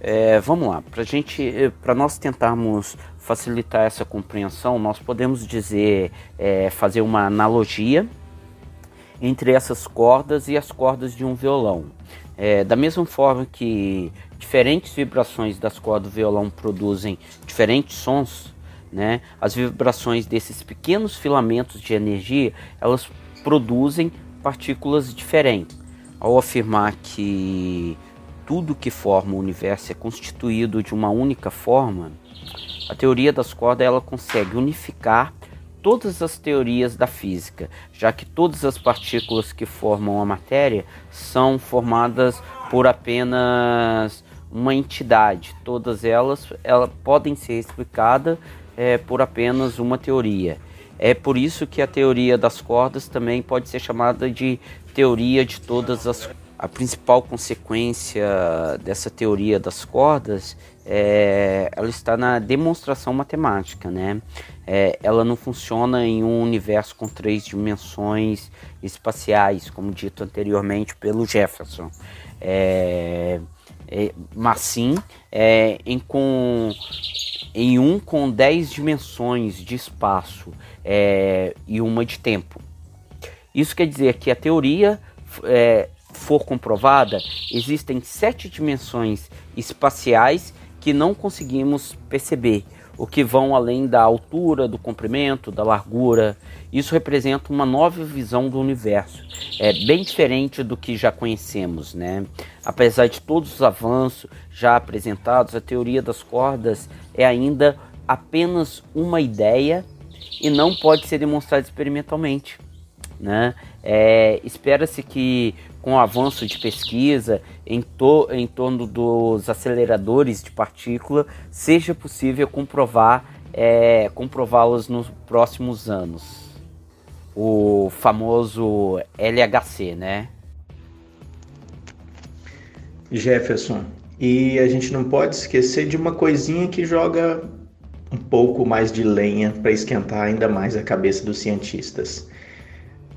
É, vamos lá, para gente, para nós tentarmos facilitar essa compreensão, nós podemos dizer, é, fazer uma analogia entre essas cordas e as cordas de um violão. É, da mesma forma que diferentes vibrações das cordas do violão produzem diferentes sons, né, as vibrações desses pequenos filamentos de energia elas produzem partículas diferentes. Ao afirmar que tudo que forma o universo é constituído de uma única forma, a teoria das cordas ela consegue unificar todas as teorias da física, já que todas as partículas que formam a matéria são formadas por apenas uma entidade. Todas elas, elas podem ser explicadas é, por apenas uma teoria. É por isso que a teoria das cordas também pode ser chamada de teoria de todas as a principal consequência dessa teoria das cordas é, ela está na demonstração matemática, né? É, ela não funciona em um universo com três dimensões espaciais, como dito anteriormente pelo Jefferson, é, é mas sim é, em, com, em um com dez dimensões de espaço é, e uma de tempo. Isso quer dizer que a teoria for comprovada, existem sete dimensões espaciais que não conseguimos perceber, o que vão além da altura, do comprimento, da largura. Isso representa uma nova visão do universo, é bem diferente do que já conhecemos, né? Apesar de todos os avanços já apresentados, a teoria das cordas é ainda apenas uma ideia e não pode ser demonstrada experimentalmente. Né? É, Espera-se que com o avanço de pesquisa em, to em torno dos aceleradores de partícula, seja possível comprovar é, comprová-los nos próximos anos. O famoso LHC, né? Jefferson, e a gente não pode esquecer de uma coisinha que joga um pouco mais de lenha para esquentar ainda mais a cabeça dos cientistas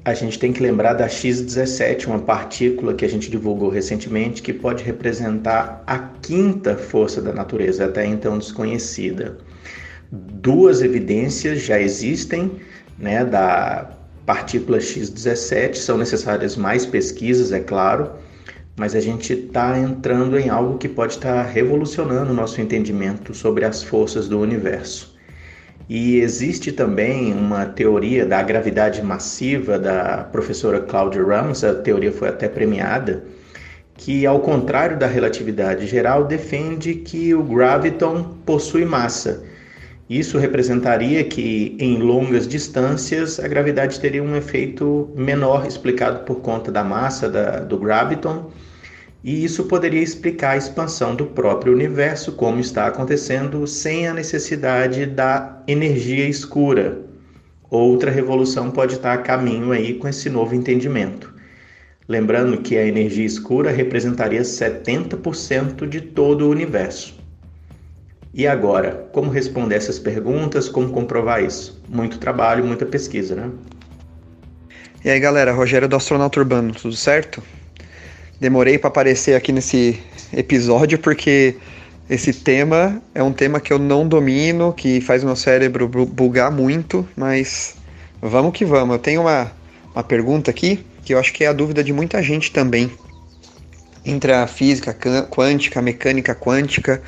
a gente tem que lembrar da X17, uma partícula que a gente divulgou recentemente, que pode representar a quinta força da natureza, até então desconhecida. Duas evidências já existem né, da partícula X17, são necessárias mais pesquisas, é claro, mas a gente está entrando em algo que pode estar tá revolucionando o nosso entendimento sobre as forças do universo. E existe também uma teoria da gravidade massiva da professora Claudia Ramos, a teoria foi até premiada, que ao contrário da relatividade geral defende que o graviton possui massa. Isso representaria que em longas distâncias a gravidade teria um efeito menor explicado por conta da massa da, do graviton e isso poderia explicar a expansão do próprio universo, como está acontecendo, sem a necessidade da energia escura. Outra revolução pode estar a caminho aí com esse novo entendimento. Lembrando que a energia escura representaria 70% de todo o universo. E agora, como responder essas perguntas, como comprovar isso? Muito trabalho, muita pesquisa, né? E aí, galera, Rogério do Astronauta Urbano, tudo certo? Demorei para aparecer aqui nesse episódio porque esse tema é um tema que eu não domino, que faz o meu cérebro bugar muito, mas vamos que vamos. Eu tenho uma, uma pergunta aqui que eu acho que é a dúvida de muita gente também. Entre a física quântica, a mecânica quântica,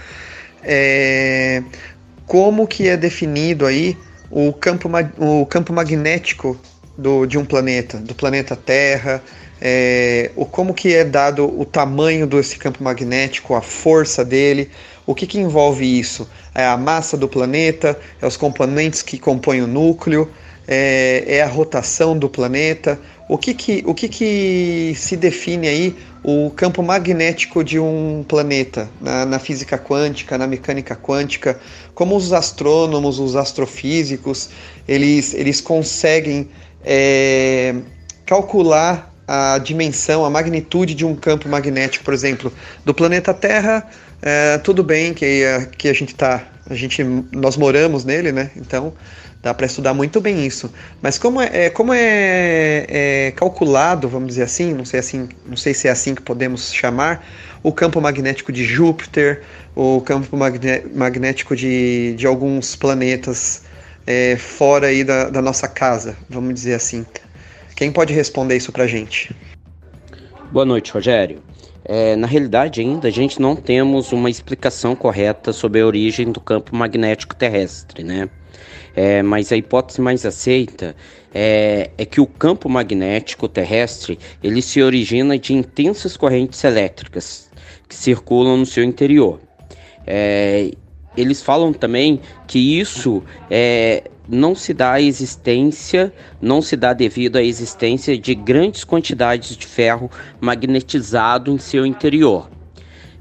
é, como que é definido aí o campo, o campo magnético do, de um planeta, do planeta Terra, é, o como que é dado o tamanho desse campo magnético, a força dele, o que, que envolve isso? É a massa do planeta, é os componentes que compõem o núcleo, é, é a rotação do planeta. O que que, o que que se define aí o campo magnético de um planeta na, na física quântica, na mecânica quântica? Como os astrônomos, os astrofísicos, eles, eles conseguem é, calcular a dimensão, a magnitude de um campo magnético, por exemplo, do planeta Terra, é, tudo bem que, que a gente tá, a gente, nós moramos nele, né? Então dá para estudar muito bem isso. Mas como é, é como é, é, calculado, vamos dizer assim, não sei assim, não sei se é assim que podemos chamar, o campo magnético de Júpiter, o campo magnético de, de alguns planetas é, fora aí da, da nossa casa, vamos dizer assim. Quem pode responder isso para gente? Boa noite, Rogério. É, na realidade, ainda a gente não temos uma explicação correta sobre a origem do campo magnético terrestre, né? É, mas a hipótese mais aceita é, é, que o campo magnético terrestre ele se origina de intensas correntes elétricas que circulam no seu interior. É, eles falam também que isso é, não se dá a existência, não se dá devido à existência de grandes quantidades de ferro magnetizado em seu interior.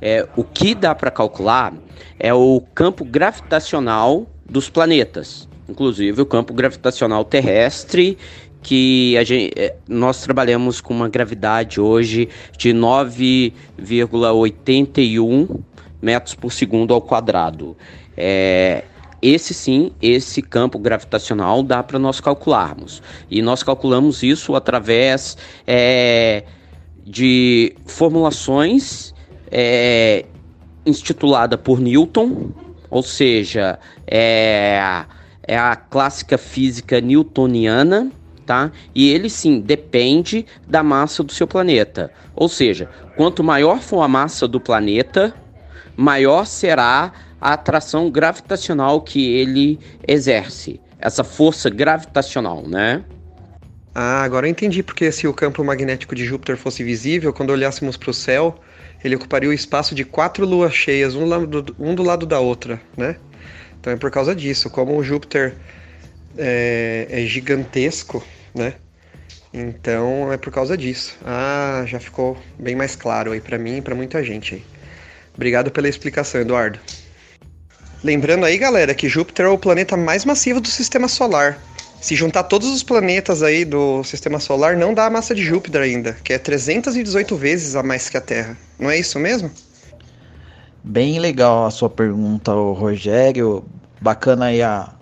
É, o que dá para calcular é o campo gravitacional dos planetas, inclusive o campo gravitacional terrestre, que a gente, é, nós trabalhamos com uma gravidade hoje de 9,81 metros por segundo ao quadrado. É, esse sim, esse campo gravitacional dá para nós calcularmos. E nós calculamos isso através é, de formulações é, institulada por Newton, ou seja, é, é a clássica física newtoniana, tá? E ele sim depende da massa do seu planeta. Ou seja, quanto maior for a massa do planeta, maior será a atração gravitacional que ele exerce, essa força gravitacional, né? Ah, agora eu entendi porque se o campo magnético de Júpiter fosse visível, quando olhássemos para o céu, ele ocuparia o espaço de quatro luas cheias, um, lado, um do lado da outra, né? Então é por causa disso, como o Júpiter é, é gigantesco, né? Então é por causa disso. Ah, já ficou bem mais claro aí para mim e para muita gente aí. Obrigado pela explicação, Eduardo. Lembrando aí, galera, que Júpiter é o planeta mais massivo do sistema solar. Se juntar todos os planetas aí do sistema solar, não dá a massa de Júpiter ainda, que é 318 vezes a mais que a Terra. Não é isso mesmo? Bem legal a sua pergunta, Rogério. Bacana aí a,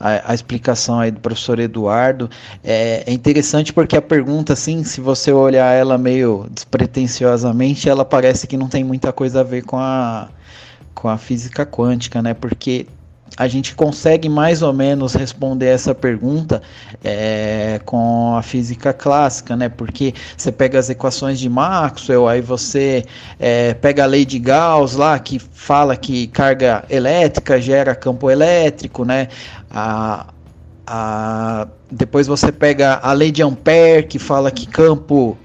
a, a, explicação aí do professor Eduardo. É, é, interessante porque a pergunta, assim, se você olhar ela meio despretensiosamente, ela parece que não tem muita coisa a ver com a, com a física quântica, né? Porque a gente consegue mais ou menos responder essa pergunta é, com a física clássica, né? Porque você pega as equações de Maxwell, aí você é, pega a lei de Gauss lá, que fala que carga elétrica gera campo elétrico, né? A, a, depois você pega a lei de Ampère, que fala que campo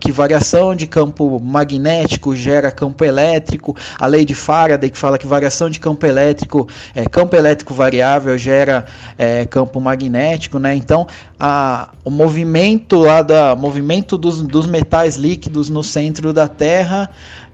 que variação de campo magnético gera campo elétrico, a lei de Faraday que fala que variação de campo elétrico, é, campo elétrico variável gera é, campo magnético, né? Então, a, o movimento lá da movimento dos, dos metais líquidos no centro da Terra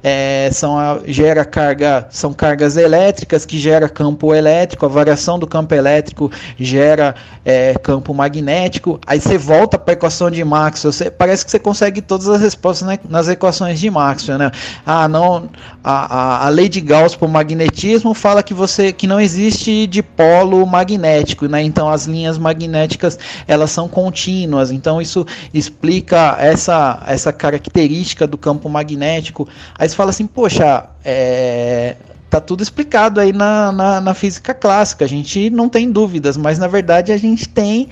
é, são a, gera carga, são cargas elétricas que gera campo elétrico, a variação do campo elétrico gera é, campo magnético. Aí você volta para a equação de Maxwell, você, parece que você consegue todas as respostas né, nas equações de Maxwell, né? Ah, não, a, a, a lei de Gauss para o magnetismo fala que você que não existe dipolo magnético, né? Então as linhas magnéticas elas são contínuas. Então isso explica essa essa característica do campo magnético. Aí fala assim, poxa, é, tá tudo explicado aí na, na, na, física clássica, a gente não tem dúvidas, mas na verdade a gente tem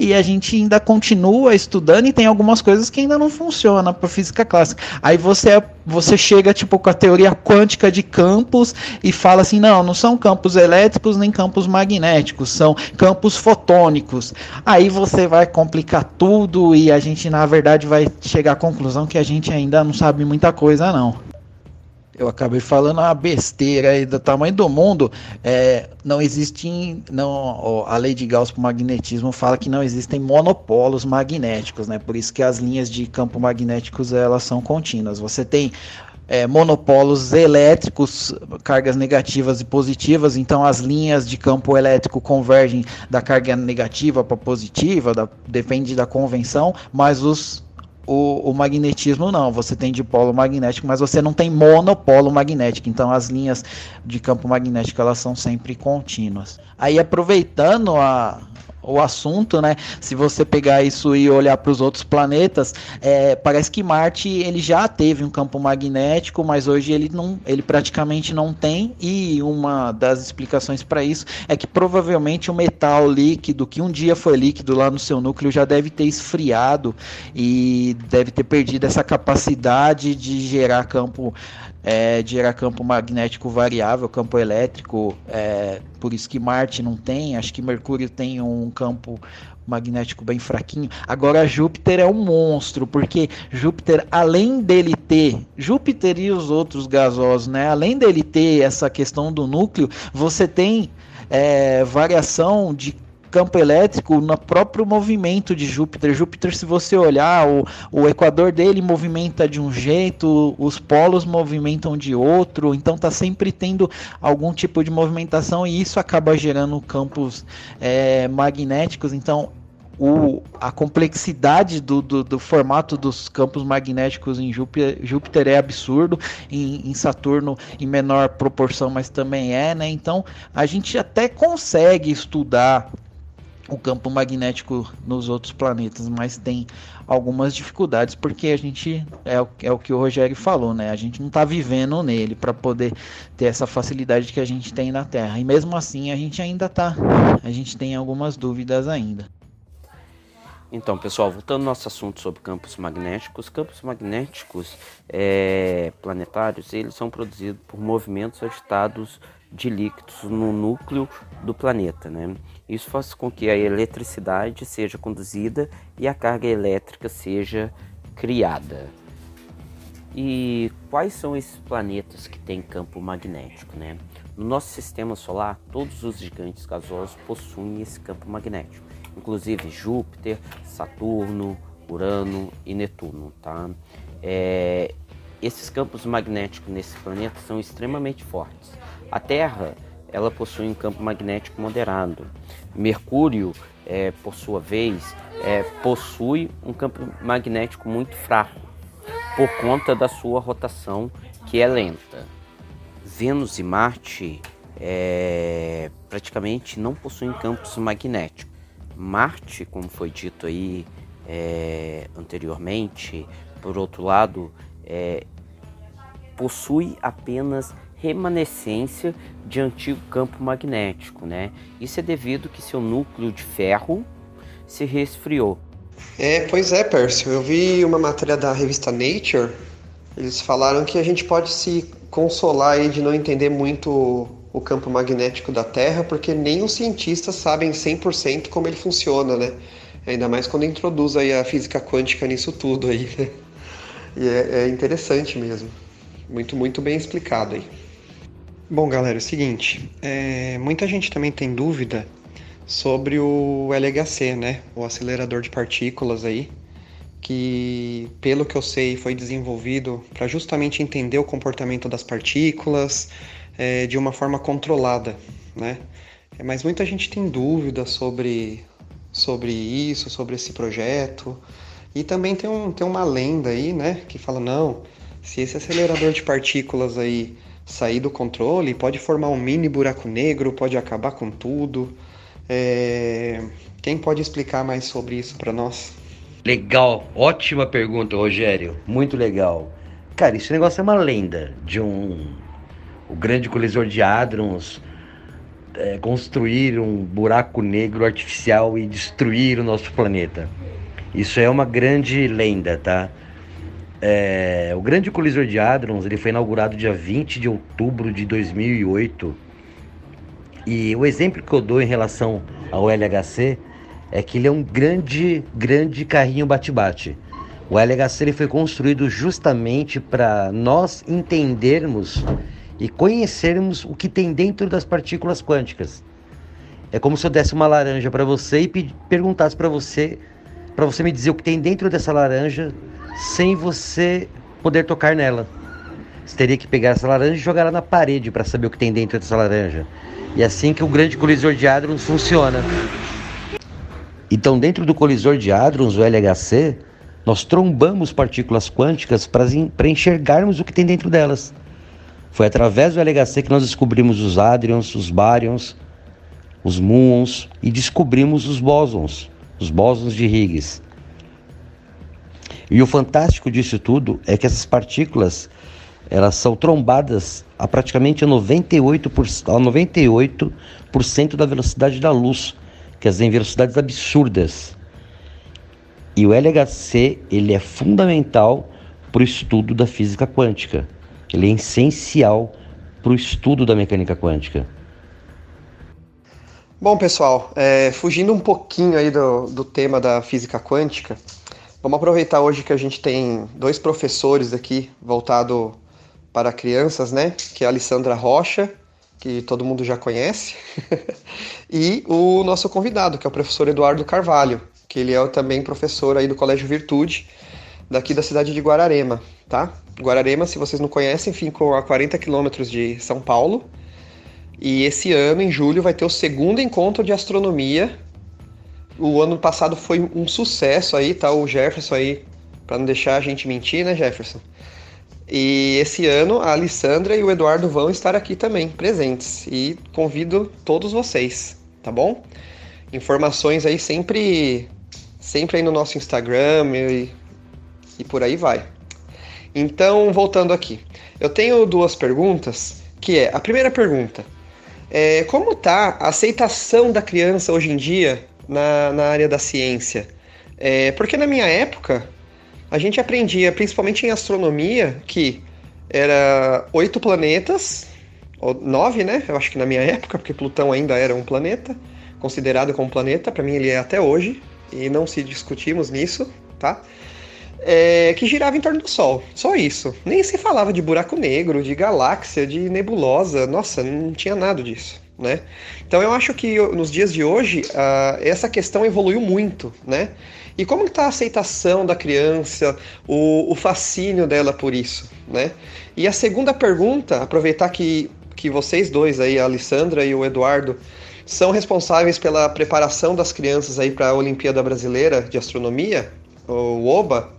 e a gente ainda continua estudando e tem algumas coisas que ainda não funcionam para física clássica. Aí você você chega tipo com a teoria quântica de campos e fala assim, não, não são campos elétricos nem campos magnéticos, são campos fotônicos. Aí você vai complicar tudo e a gente na verdade vai chegar à conclusão que a gente ainda não sabe muita coisa não eu acabei falando uma besteira aí do tamanho do mundo. É, não existe, não, a lei de Gauss para o magnetismo fala que não existem monopolos magnéticos, né? Por isso que as linhas de campo magnéticos elas são contínuas. Você tem é, monopolos elétricos, cargas negativas e positivas, então as linhas de campo elétrico convergem da carga negativa para positiva, da, depende da convenção, mas os o, o, magnetismo não, você tem dipolo magnético, mas você não tem monopolo magnético, então as linhas de campo magnético elas são sempre contínuas. Aí aproveitando a, o assunto, né? Se você pegar isso e olhar para os outros planetas, é, parece que Marte ele já teve um campo magnético, mas hoje ele não, ele praticamente não tem. E uma das explicações para isso é que provavelmente o metal líquido que um dia foi líquido lá no seu núcleo já deve ter esfriado e deve ter perdido essa capacidade de gerar campo é, de gerar campo magnético variável, campo elétrico, é, por isso que Marte não tem, acho que Mercúrio tem um campo magnético bem fraquinho. Agora Júpiter é um monstro, porque Júpiter, além dele ter, Júpiter e os outros gasosos, né? Além dele ter essa questão do núcleo, você tem é, variação de campo elétrico no próprio movimento de Júpiter. Júpiter, se você olhar, o, o equador dele movimenta de um jeito, os polos movimentam de outro, então está sempre tendo algum tipo de movimentação e isso acaba gerando campos é, magnéticos. Então, o, a complexidade do, do, do, formato dos campos magnéticos em Júpiter, Júpiter é absurdo, em, em, Saturno em menor proporção, mas também é, né? Então a gente até consegue estudar o campo magnético nos outros planetas, mas tem algumas dificuldades porque a gente é o, é o que o Rogério falou, né? A gente não está vivendo nele para poder ter essa facilidade que a gente tem na Terra. E mesmo assim a gente ainda tá, a gente tem algumas dúvidas ainda. Então, pessoal, voltando ao nosso assunto sobre campos magnéticos, campos magnéticos é, planetários, eles são produzidos por movimentos agitados de líquidos no núcleo do planeta, né? Isso faz com que a eletricidade seja conduzida e a carga elétrica seja criada. E quais são esses planetas que têm campo magnético, né? No nosso sistema solar, todos os gigantes gasosos possuem esse campo magnético, inclusive Júpiter, Saturno, Urano e Netuno, tá? É, esses campos magnéticos nesses planetas são extremamente fortes. A Terra ela possui um campo magnético moderado. Mercúrio, é, por sua vez, é, possui um campo magnético muito fraco, por conta da sua rotação que é lenta. Vênus e Marte é, praticamente não possuem campos magnéticos. Marte, como foi dito aí é, anteriormente, por outro lado, é, possui apenas remanescência de antigo campo magnético, né? Isso é devido que seu núcleo de ferro se resfriou. É, pois é, Pércio. Eu vi uma matéria da revista Nature. Eles falaram que a gente pode se consolar aí de não entender muito o campo magnético da Terra, porque nem os cientistas sabem 100% como ele funciona, né? Ainda mais quando introduz aí a física quântica nisso tudo aí, né? E é, é interessante mesmo. Muito, muito bem explicado aí. Bom, galera, é o seguinte, é, muita gente também tem dúvida sobre o LHC, né? O acelerador de partículas aí, que, pelo que eu sei, foi desenvolvido para justamente entender o comportamento das partículas é, de uma forma controlada, né? É, mas muita gente tem dúvidas sobre, sobre isso, sobre esse projeto. E também tem, um, tem uma lenda aí, né, que fala, não, se esse acelerador de partículas aí sair do controle, pode formar um mini buraco negro, pode acabar com tudo. É... Quem pode explicar mais sobre isso para nós? Legal, ótima pergunta, Rogério. Muito legal. Cara, esse negócio é uma lenda de um o grande colisor de hadrons é, construir um buraco negro artificial e destruir o nosso planeta. Isso é uma grande lenda, tá? É, o grande colisor de hadrons ele foi inaugurado dia 20 de outubro de 2008 e o exemplo que eu dou em relação ao LHC é que ele é um grande, grande carrinho bate-bate. O LHC ele foi construído justamente para nós entendermos e conhecermos o que tem dentro das partículas quânticas. É como se eu desse uma laranja para você e perguntasse para você, para você me dizer o que tem dentro dessa laranja, sem você poder tocar nela. Você teria que pegar essa laranja e jogar ela na parede para saber o que tem dentro dessa laranja. E é assim que o grande colisor de hadrons funciona. Então, dentro do colisor de hadrons, o LHC, nós trombamos partículas quânticas para enxergarmos o que tem dentro delas. Foi através do LHC que nós descobrimos os hadrons, os baryons, os muons e descobrimos os bósons, os bósons de Higgs. E o fantástico disso tudo é que essas partículas elas são trombadas a praticamente a 98%, a 98 da velocidade da luz, quer dizer, em velocidades absurdas. E o LHC ele é fundamental para o estudo da física quântica. Ele é essencial para o estudo da mecânica quântica. Bom, pessoal, é, fugindo um pouquinho aí do, do tema da física quântica, vamos aproveitar hoje que a gente tem dois professores aqui voltado para crianças, né? Que é a Alessandra Rocha, que todo mundo já conhece, e o nosso convidado, que é o professor Eduardo Carvalho, que ele é também professor aí do Colégio Virtude, daqui da cidade de Guararema, tá? Guararema, se vocês não conhecem, fica a 40 quilômetros de São Paulo. E esse ano, em julho, vai ter o segundo encontro de astronomia. O ano passado foi um sucesso aí, tá? O Jefferson aí, para não deixar a gente mentir, né, Jefferson? E esse ano a Alessandra e o Eduardo vão estar aqui também, presentes. E convido todos vocês, tá bom? Informações aí sempre, sempre aí no nosso Instagram e, e por aí vai. Então, voltando aqui, eu tenho duas perguntas, que é a primeira pergunta, é, como tá a aceitação da criança hoje em dia na, na área da ciência? É, porque na minha época a gente aprendia, principalmente em astronomia, que era oito planetas, ou nove, né? Eu acho que na minha época, porque Plutão ainda era um planeta, considerado como planeta, para mim ele é até hoje, e não se discutimos nisso, tá? é, que girava em torno do Sol. Só isso. Nem se falava de buraco negro, de galáxia, de nebulosa. Nossa, não tinha nada disso. Né? Então eu acho que nos dias de hoje uh, essa questão evoluiu muito, né? E como está a aceitação da criança, o, o, fascínio dela por isso, né? E a segunda pergunta, aproveitar que, que vocês dois aí, a Alessandra e o Eduardo, são responsáveis pela preparação das crianças aí para a Olimpíada Brasileira de Astronomia, o OBA,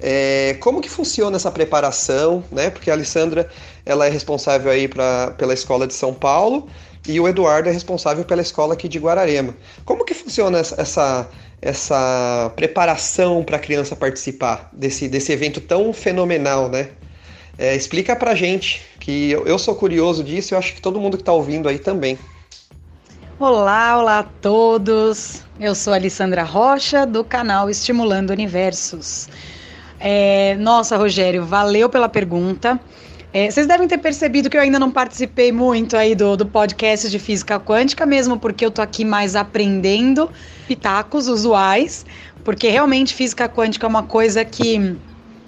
é, como que funciona essa preparação, né? Porque a Alessandra ela é responsável aí pra, pela escola de São Paulo e o Eduardo é responsável pela escola aqui de Guararema. Como que funciona essa, essa preparação para a criança participar desse, desse evento tão fenomenal, né? É, explica pra gente, que eu, eu sou curioso disso e eu acho que todo mundo que está ouvindo aí também. Olá, olá a todos. Eu sou Alessandra Rocha, do canal Estimulando Universos. É, nossa, Rogério, valeu pela pergunta. É, vocês devem ter percebido que eu ainda não participei muito aí do, do podcast de física quântica, mesmo porque eu tô aqui mais aprendendo pitacos usuais, porque realmente física quântica é uma coisa que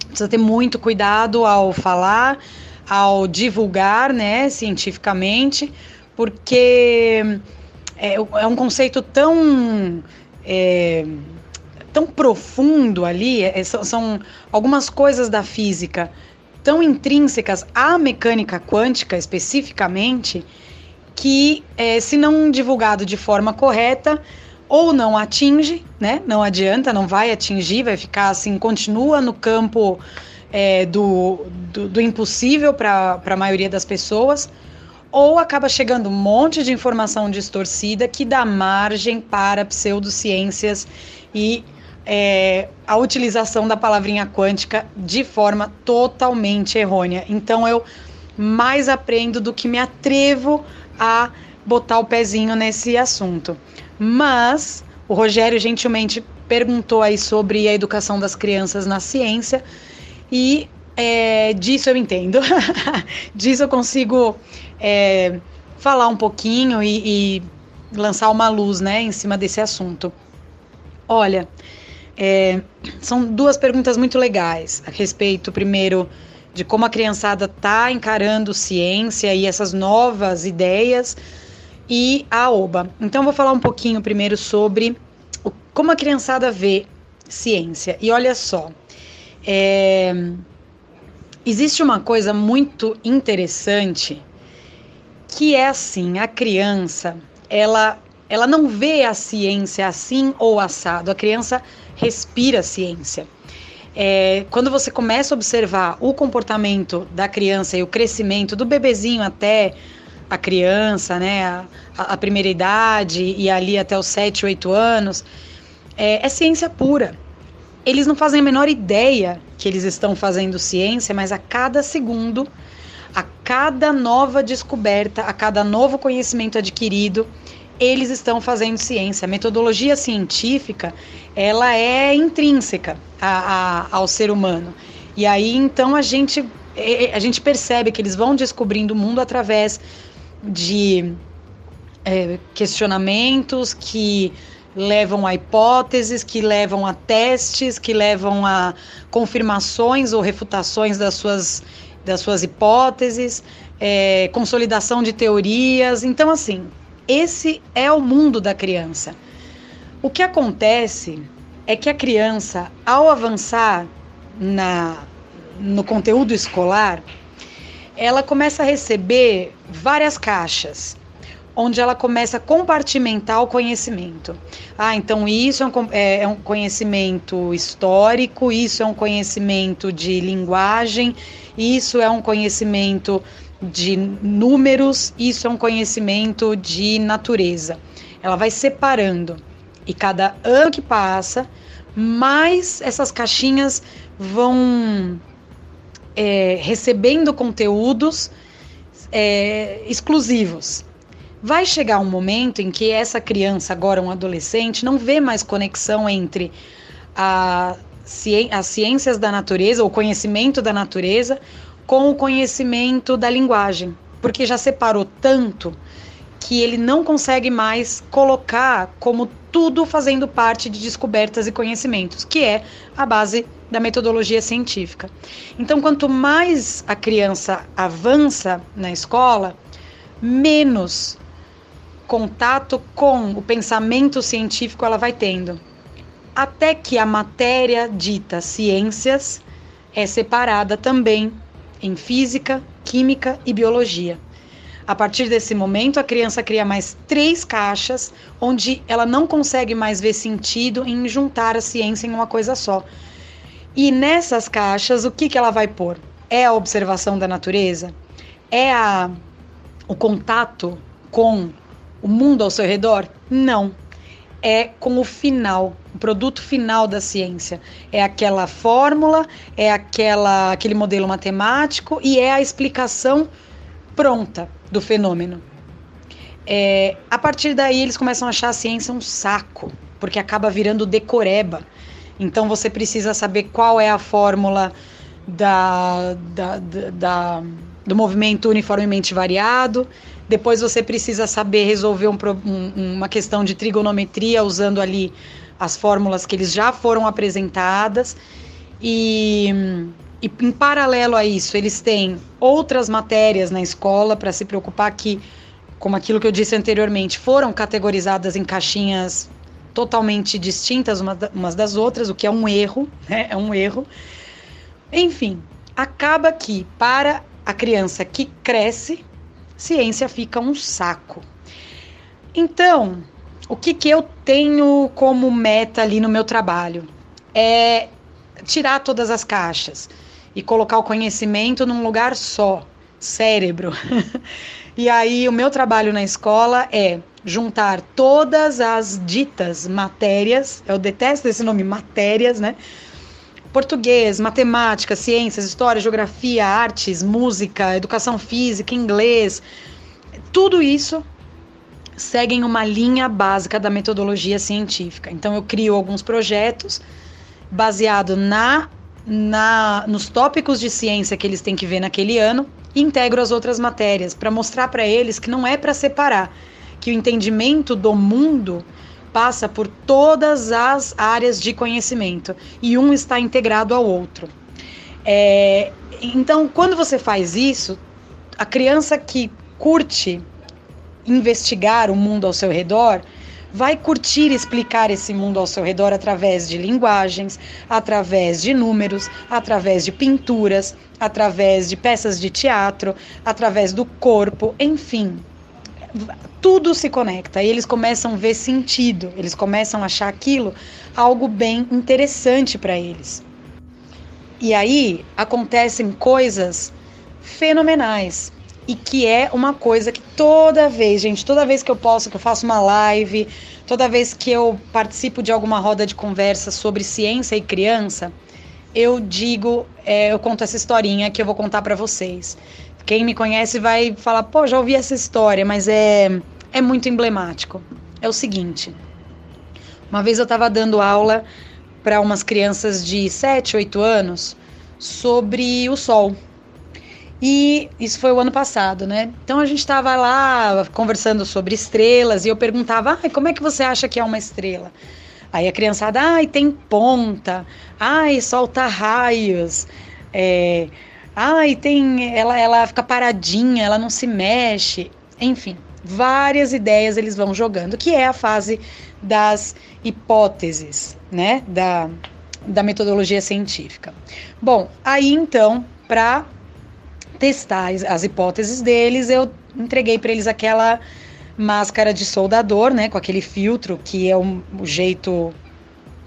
precisa ter muito cuidado ao falar, ao divulgar, né, cientificamente, porque é, é um conceito tão é, tão profundo ali, é, são, são algumas coisas da física tão intrínsecas à mecânica quântica especificamente, que é, se não divulgado de forma correta, ou não atinge, né? Não adianta, não vai atingir, vai ficar assim, continua no campo é, do, do, do, impossível para a maioria das pessoas, ou acaba chegando um monte de informação distorcida que dá margem para pseudociências e é, a utilização da palavrinha quântica de forma totalmente errônea. Então eu mais aprendo do que me atrevo a botar o pezinho nesse assunto. Mas o Rogério gentilmente perguntou aí sobre a educação das crianças na ciência e é, disso eu entendo, disso eu consigo é, falar um pouquinho e, e, lançar uma luz né, em cima desse assunto. Olha, é, são duas perguntas muito legais a respeito, primeiro, de como a criançada está encarando ciência e essas novas ideias e a OBA. Então, vou falar um pouquinho primeiro sobre o, como a criançada vê ciência. E olha só, é, existe uma coisa muito interessante que é assim: a criança, ela, ela não vê a ciência assim ou assado. A criança respira ciência. É, quando você começa a observar o comportamento da criança e o crescimento do bebezinho até a criança, né, a, a primeira idade e ali até os 7, 8 anos, é, é ciência pura. Eles não fazem a menor ideia que eles estão fazendo ciência, mas a cada segundo, a cada nova descoberta, a cada novo conhecimento adquirido, eles estão fazendo ciência. A metodologia científica, ela é intrínseca a, a, ao ser humano. E aí, então, a gente, é, é, a gente percebe que eles vão descobrindo o mundo através de é, questionamentos que levam a hipóteses, que levam a testes, que levam a confirmações ou refutações das suas, das suas hipóteses, é, consolidação de teorias. Então, assim, esse é o mundo da criança. O que acontece é que a criança, ao avançar na, no conteúdo escolar, ela começa a receber várias caixas, onde ela começa a compartimentar o conhecimento. Ah, então isso é um, é, é um conhecimento histórico, isso é um conhecimento de linguagem, isso é um conhecimento de números, isso é um conhecimento de natureza. Ela vai separando. E cada ano que passa, mais essas caixinhas vão é, recebendo conteúdos é, exclusivos. Vai chegar um momento em que essa criança, agora um adolescente, não vê mais conexão entre a, as ciências da natureza, o conhecimento da natureza, com o conhecimento da linguagem, porque já separou tanto que ele não consegue mais colocar como tudo fazendo parte de descobertas e conhecimentos, que é a base da metodologia científica. Então, quanto mais a criança avança na escola, menos contato com o pensamento científico ela vai tendo. Até que a matéria dita ciências é separada também em física, química e biologia. A partir desse momento, a criança cria mais três caixas, onde ela não consegue mais ver sentido em juntar a ciência em uma coisa só. E nessas caixas, o que, que ela vai pôr? É a observação da natureza? É a, o contato com o mundo ao seu redor? Não é com o final, o produto final da ciência. É aquela fórmula, é aquela, aquele modelo matemático e é a explicação pronta do fenômeno. É, a partir daí eles começam a achar a ciência um saco, porque acaba virando decoreba. Então você precisa saber qual é a fórmula da, da, da, da do movimento uniformemente variado, depois você precisa saber resolver um, um, uma questão de trigonometria usando ali as fórmulas que eles já foram apresentadas. E, e em paralelo a isso, eles têm outras matérias na escola para se preocupar que, como aquilo que eu disse anteriormente, foram categorizadas em caixinhas totalmente distintas umas das outras, o que é um erro, né? É um erro. Enfim, acaba que para a criança que cresce, ciência fica um saco. Então, o que, que eu tenho como meta ali no meu trabalho? É tirar todas as caixas e colocar o conhecimento num lugar só, cérebro. e aí, o meu trabalho na escola é juntar todas as ditas matérias, eu detesto esse nome, matérias, né? Português, matemática, ciências, história, geografia, artes, música, educação física, inglês, tudo isso seguem uma linha básica da metodologia científica. Então eu crio alguns projetos baseado na, na nos tópicos de ciência que eles têm que ver naquele ano e integro as outras matérias para mostrar para eles que não é para separar, que o entendimento do mundo passa por todas as áreas de conhecimento e um está integrado ao outro. É, então, quando você faz isso, a criança que curte investigar o mundo ao seu redor, vai curtir explicar esse mundo ao seu redor através de linguagens, através de números, através de pinturas, através de peças de teatro, através do corpo, enfim. Tudo se conecta e eles começam a ver sentido, eles começam a achar aquilo algo bem interessante para eles. E aí acontecem coisas fenomenais e que é uma coisa que toda vez, gente, toda vez que eu posso, que eu faço uma live, toda vez que eu participo de alguma roda de conversa sobre ciência e criança, eu digo, é, eu conto essa historinha que eu vou contar para vocês. Quem me conhece vai falar, pô, já ouvi essa história, mas é, é muito emblemático. É o seguinte: uma vez eu estava dando aula para umas crianças de 7, 8 anos sobre o Sol. E isso foi o ano passado, né? Então a gente estava lá conversando sobre estrelas e eu perguntava: ah, como é que você acha que é uma estrela? Aí a criançada, ai, tem ponta, ai, solta raios, é, ai, tem, ela, ela fica paradinha, ela não se mexe, enfim, várias ideias eles vão jogando, que é a fase das hipóteses, né, da, da metodologia científica. Bom, aí então, para testar as hipóteses deles, eu entreguei para eles aquela máscara de soldador, né, com aquele filtro que é o, jeito,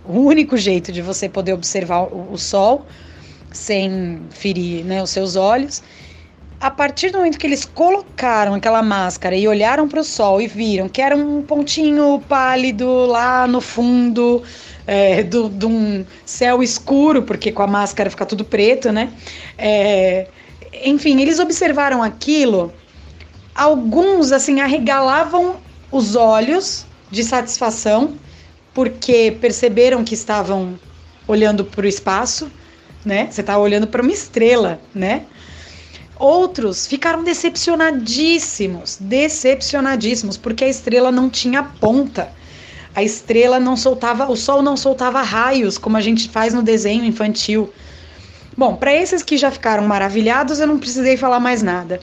o único jeito de você poder observar o, o sol sem ferir, né, os seus olhos. A partir do momento que eles colocaram aquela máscara e olharam para o sol e viram que era um pontinho pálido lá no fundo é, de um céu escuro, porque com a máscara fica tudo preto, né? É, enfim, eles observaram aquilo. Alguns, assim, arregalavam os olhos de satisfação, porque perceberam que estavam olhando para o espaço, né? Você está olhando para uma estrela, né? Outros ficaram decepcionadíssimos, decepcionadíssimos, porque a estrela não tinha ponta. A estrela não soltava, o sol não soltava raios, como a gente faz no desenho infantil. Bom, para esses que já ficaram maravilhados, eu não precisei falar mais nada.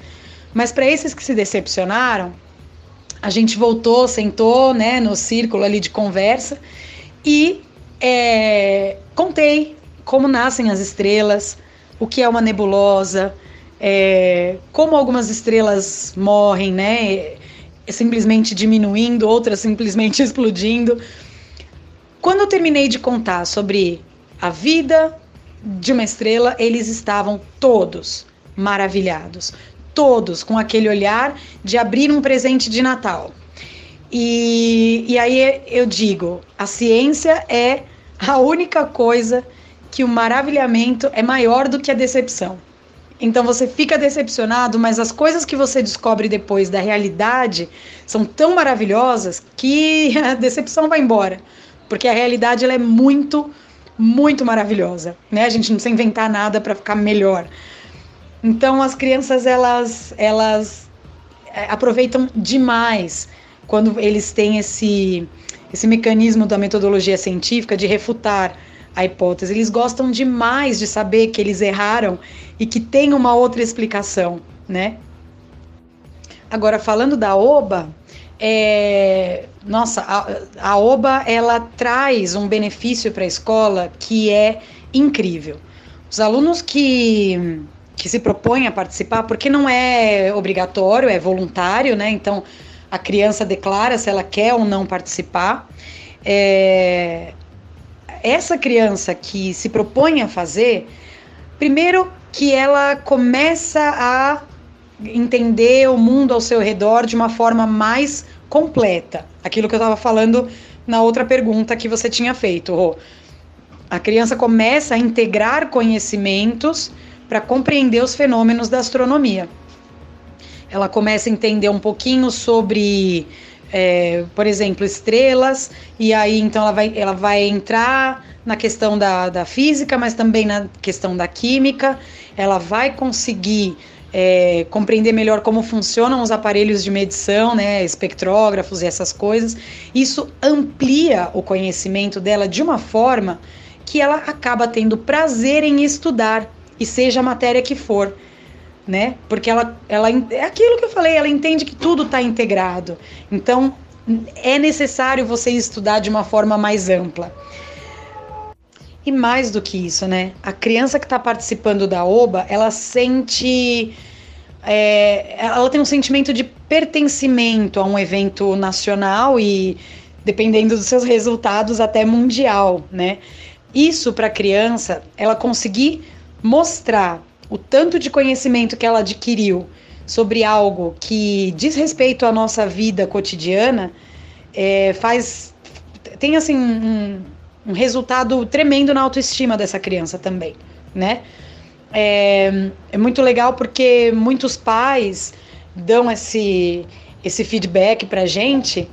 Mas para esses que se decepcionaram, a gente voltou, sentou, né, no círculo ali de conversa e é, contei como nascem as estrelas, o que é uma nebulosa, é, como algumas estrelas morrem, né, simplesmente diminuindo, outras simplesmente explodindo. Quando eu terminei de contar sobre a vida, de uma estrela, eles estavam todos maravilhados, todos com aquele olhar de abrir um presente de Natal. E, e aí eu digo: a ciência é a única coisa que o maravilhamento é maior do que a decepção. Então você fica decepcionado, mas as coisas que você descobre depois da realidade são tão maravilhosas que a decepção vai embora, porque a realidade ela é muito muito maravilhosa, né? A gente não precisa inventar nada para ficar melhor. Então as crianças elas elas é, aproveitam demais quando eles têm esse esse mecanismo da metodologia científica de refutar a hipótese. Eles gostam demais de saber que eles erraram e que tem uma outra explicação, né? Agora falando da OBA, é, nossa, a, a OBA ela traz um benefício para a escola que é incrível. Os alunos que, que se propõem a participar, porque não é obrigatório, é voluntário, né? Então a criança declara se ela quer ou não participar. É, essa criança que se propõe a fazer, primeiro que ela começa a entender o mundo ao seu redor de uma forma mais completa. Aquilo que eu estava falando na outra pergunta que você tinha feito, Rô. A criança começa a integrar conhecimentos para compreender os fenômenos da astronomia. Ela começa a entender um pouquinho sobre, é, por exemplo, estrelas, e aí então ela vai, ela vai entrar na questão da, da física, mas também na questão da química. Ela vai conseguir é, compreender melhor como funcionam os aparelhos de medição, né, espectrógrafos e essas coisas. Isso amplia o conhecimento dela de uma forma que ela acaba tendo prazer em estudar, e seja a matéria que for. Né? Porque ela, ela é aquilo que eu falei, ela entende que tudo está integrado. Então é necessário você estudar de uma forma mais ampla. E mais do que isso, né? A criança que está participando da OBA, ela sente. É, ela tem um sentimento de pertencimento a um evento nacional e, dependendo dos seus resultados, até mundial, né? Isso para a criança, ela conseguir mostrar o tanto de conhecimento que ela adquiriu sobre algo que diz respeito à nossa vida cotidiana, é, faz tem assim um, um resultado tremendo na autoestima dessa criança também, né? É, é muito legal porque muitos pais dão esse, esse feedback pra gente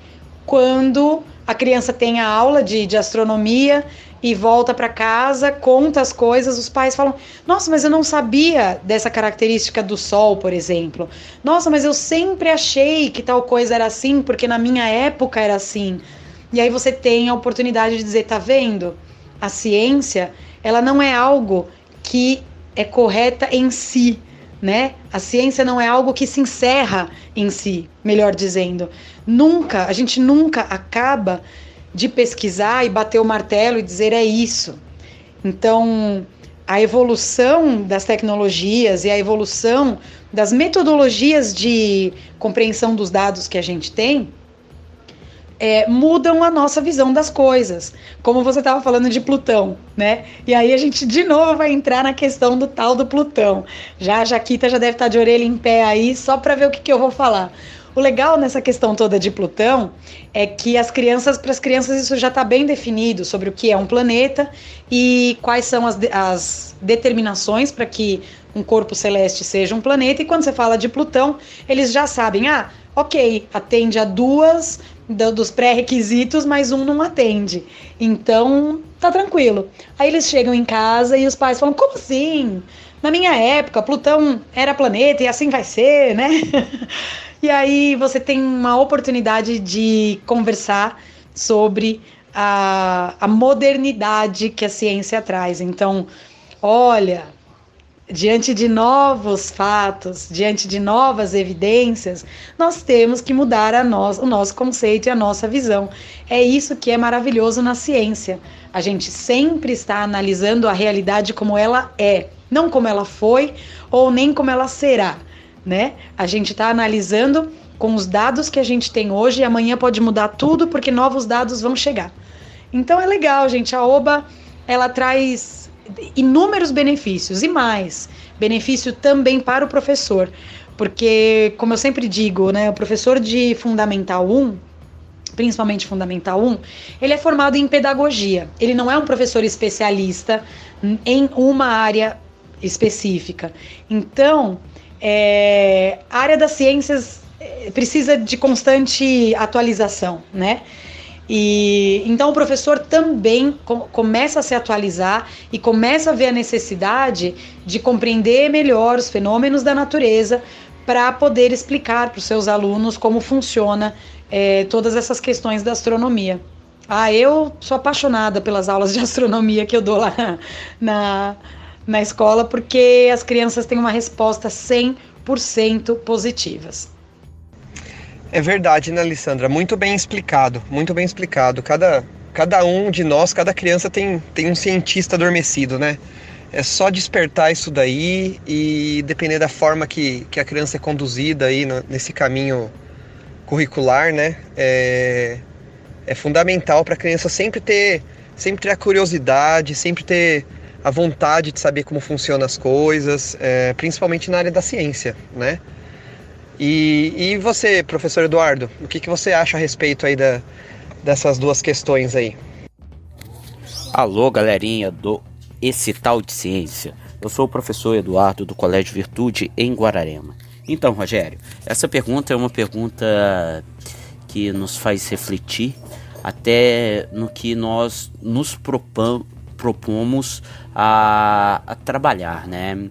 quando a criança tem a aula de, de astronomia e volta para casa, conta as coisas, os pais falam: Nossa, mas eu não sabia dessa característica do Sol, por exemplo. Nossa, mas eu sempre achei que tal coisa era assim, porque na minha época era assim. E aí você tem a oportunidade de dizer, tá vendo? A ciência, ela não é algo que é correta em si, né? A ciência não é algo que se encerra em si, melhor dizendo. Nunca, a gente nunca acaba de pesquisar e bater o martelo e dizer é isso. Então, a evolução das tecnologias e a evolução das metodologias de compreensão dos dados que a gente tem é, mudam a nossa visão das coisas. Como você estava falando de Plutão, né? E aí a gente de novo vai entrar na questão do tal do Plutão. Já a Jaquita já deve estar de orelha em pé aí, só para ver o que, que eu vou falar. O legal nessa questão toda de Plutão é que as crianças, para as crianças, isso já está bem definido sobre o que é um planeta e quais são as, as determinações para que um corpo celeste seja um planeta. E quando você fala de Plutão, eles já sabem, ah, ok, atende a duas dos pré-requisitos, mas um não atende. Então, tá tranquilo. Aí eles chegam em casa e os pais falam: como assim? Na minha época, Plutão era planeta e assim vai ser, né? e aí você tem uma oportunidade de conversar sobre a, a modernidade que a ciência traz. Então, olha, diante de novos fatos, diante de novas evidências, nós temos que mudar a nós, o nosso conceito e a nossa visão. É isso que é maravilhoso na ciência. A gente sempre está analisando a realidade como ela é, não como ela foi ou nem como ela será, né? A gente está analisando com os dados que a gente tem hoje e amanhã pode mudar tudo porque novos dados vão chegar. Então é legal, gente. A OBA ela traz inúmeros benefícios e mais, benefício também para o professor, porque, como eu sempre digo, né, o professor de Fundamental 1, principalmente Fundamental 1, ele é formado em pedagogia. Ele não é um professor especialista em uma área específica. Então, é, a área das ciências é, precisa de constante atualização, né? E então o professor também com, começa a se atualizar e começa a ver a necessidade de compreender melhor os fenômenos da natureza para poder explicar para os seus alunos como funciona é, todas essas questões da astronomia. Ah, eu sou apaixonada pelas aulas de astronomia que eu dou lá na, na escola, porque as crianças têm uma resposta 100% positivas. É verdade, né, Alessandra? Muito bem explicado, muito bem explicado. Cada, cada um de nós, cada criança tem, tem um cientista adormecido, né? É só despertar isso daí e depender da forma que, que a criança é conduzida aí no, nesse caminho curricular, né? É, é fundamental para a criança sempre ter, sempre ter a curiosidade, sempre ter a vontade de saber como funcionam as coisas, é, principalmente na área da ciência, né? E, e você, professor Eduardo, o que, que você acha a respeito aí da, dessas duas questões aí? Alô, galerinha do Esse Tal de Ciência. Eu sou o professor Eduardo do Colégio Virtude em Guararema. Então, Rogério, essa pergunta é uma pergunta que nos faz refletir até no que nós nos propomos a, a trabalhar, né?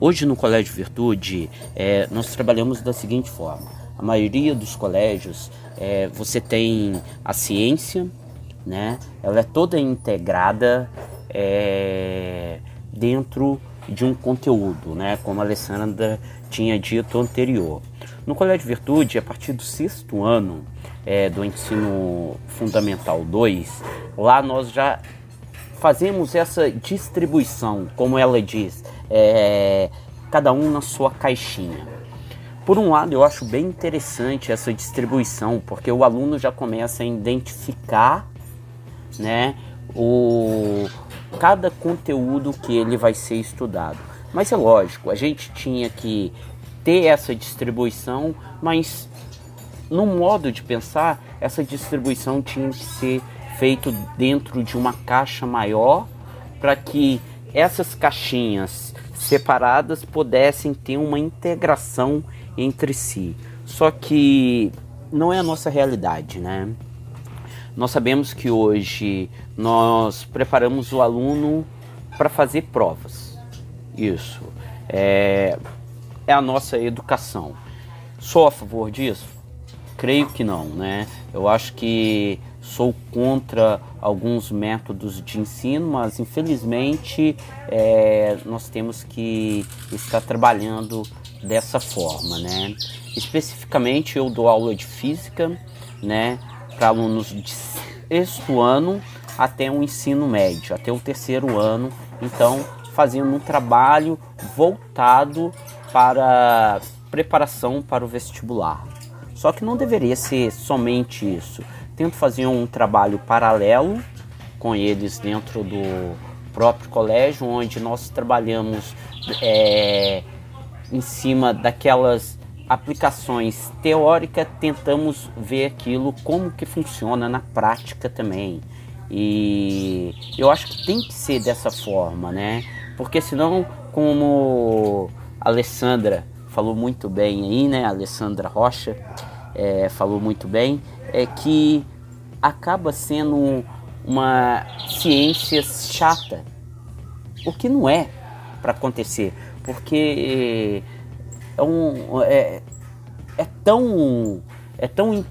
Hoje no Colégio Virtude, é, nós trabalhamos da seguinte forma: a maioria dos colégios, é, você tem a ciência, né? Ela é toda integrada é, dentro de um conteúdo, né? Como a Alessandra tinha dito anterior. No Colégio Virtude, a partir do sexto ano é, do ensino fundamental 2, lá nós já fazemos essa distribuição, como ela diz, é, cada um na sua caixinha. Por um lado, eu acho bem interessante essa distribuição, porque o aluno já começa a identificar né, o, cada conteúdo que ele vai ser estudado. Mas é lógico, a gente tinha que ter essa distribuição, mas no modo de pensar, essa distribuição tinha que ser feito dentro de uma caixa maior para que essas caixinhas separadas pudessem ter uma integração entre si. Só que não é a nossa realidade, né? Nós sabemos que hoje nós preparamos o aluno para fazer provas. Isso é, é a nossa educação. Sou a favor disso? Creio que não, né? Eu acho que sou contra alguns métodos de ensino, mas infelizmente é, nós temos que estar trabalhando dessa forma, né? Especificamente eu dou aula de física, né, para alunos de sexto ano até o ensino médio, até o terceiro ano, então fazendo um trabalho voltado para preparação para o vestibular. Só que não deveria ser somente isso tento fazer um trabalho paralelo com eles dentro do próprio colégio, onde nós trabalhamos é, em cima daquelas aplicações teóricas, tentamos ver aquilo como que funciona na prática também. E eu acho que tem que ser dessa forma, né? Porque senão, como a Alessandra falou muito bem aí, né? A Alessandra Rocha é, falou muito bem, é que acaba sendo uma ciência chata, o que não é para acontecer, porque é, um, é, é tão é tão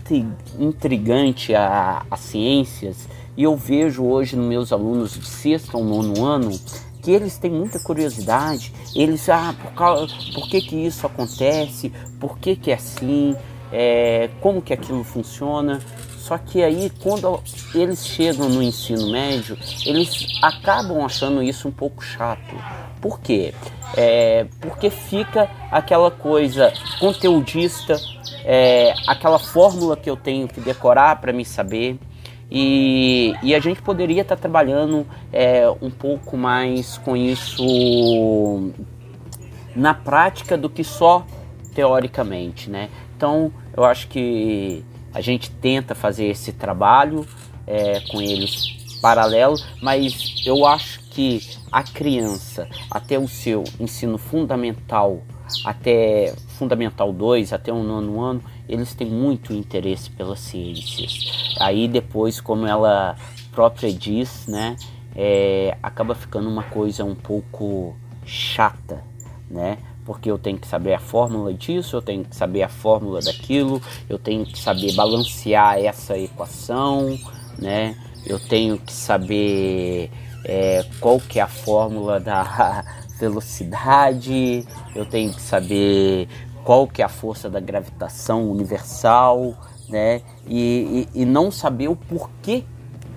intrigante a, as ciências e eu vejo hoje nos meus alunos de sexto ou nono ano que eles têm muita curiosidade, eles ah por, causa, por que que isso acontece, por que que é assim, é, como que aquilo funciona. Só que aí, quando eles chegam no ensino médio, eles acabam achando isso um pouco chato. Por quê? É, porque fica aquela coisa conteudista, é, aquela fórmula que eu tenho que decorar para me saber. E, e, a gente poderia estar tá trabalhando é, um pouco mais com isso na prática do que só teoricamente, né? Então, eu acho que a gente tenta fazer esse trabalho é, com eles paralelo, mas eu acho que a criança, até o seu ensino fundamental, até fundamental 2, até o nono ano, eles têm muito interesse pelas ciências. Aí depois, como ela própria diz, né, é, acaba ficando uma coisa um pouco chata, né? Porque eu tenho que saber a fórmula disso, eu tenho que saber a fórmula daquilo, eu tenho que saber balancear essa equação, né? Eu tenho que saber é, qual que é a fórmula da velocidade, eu tenho que saber qual que é a força da gravitação universal, né? E, e, e não saber o porquê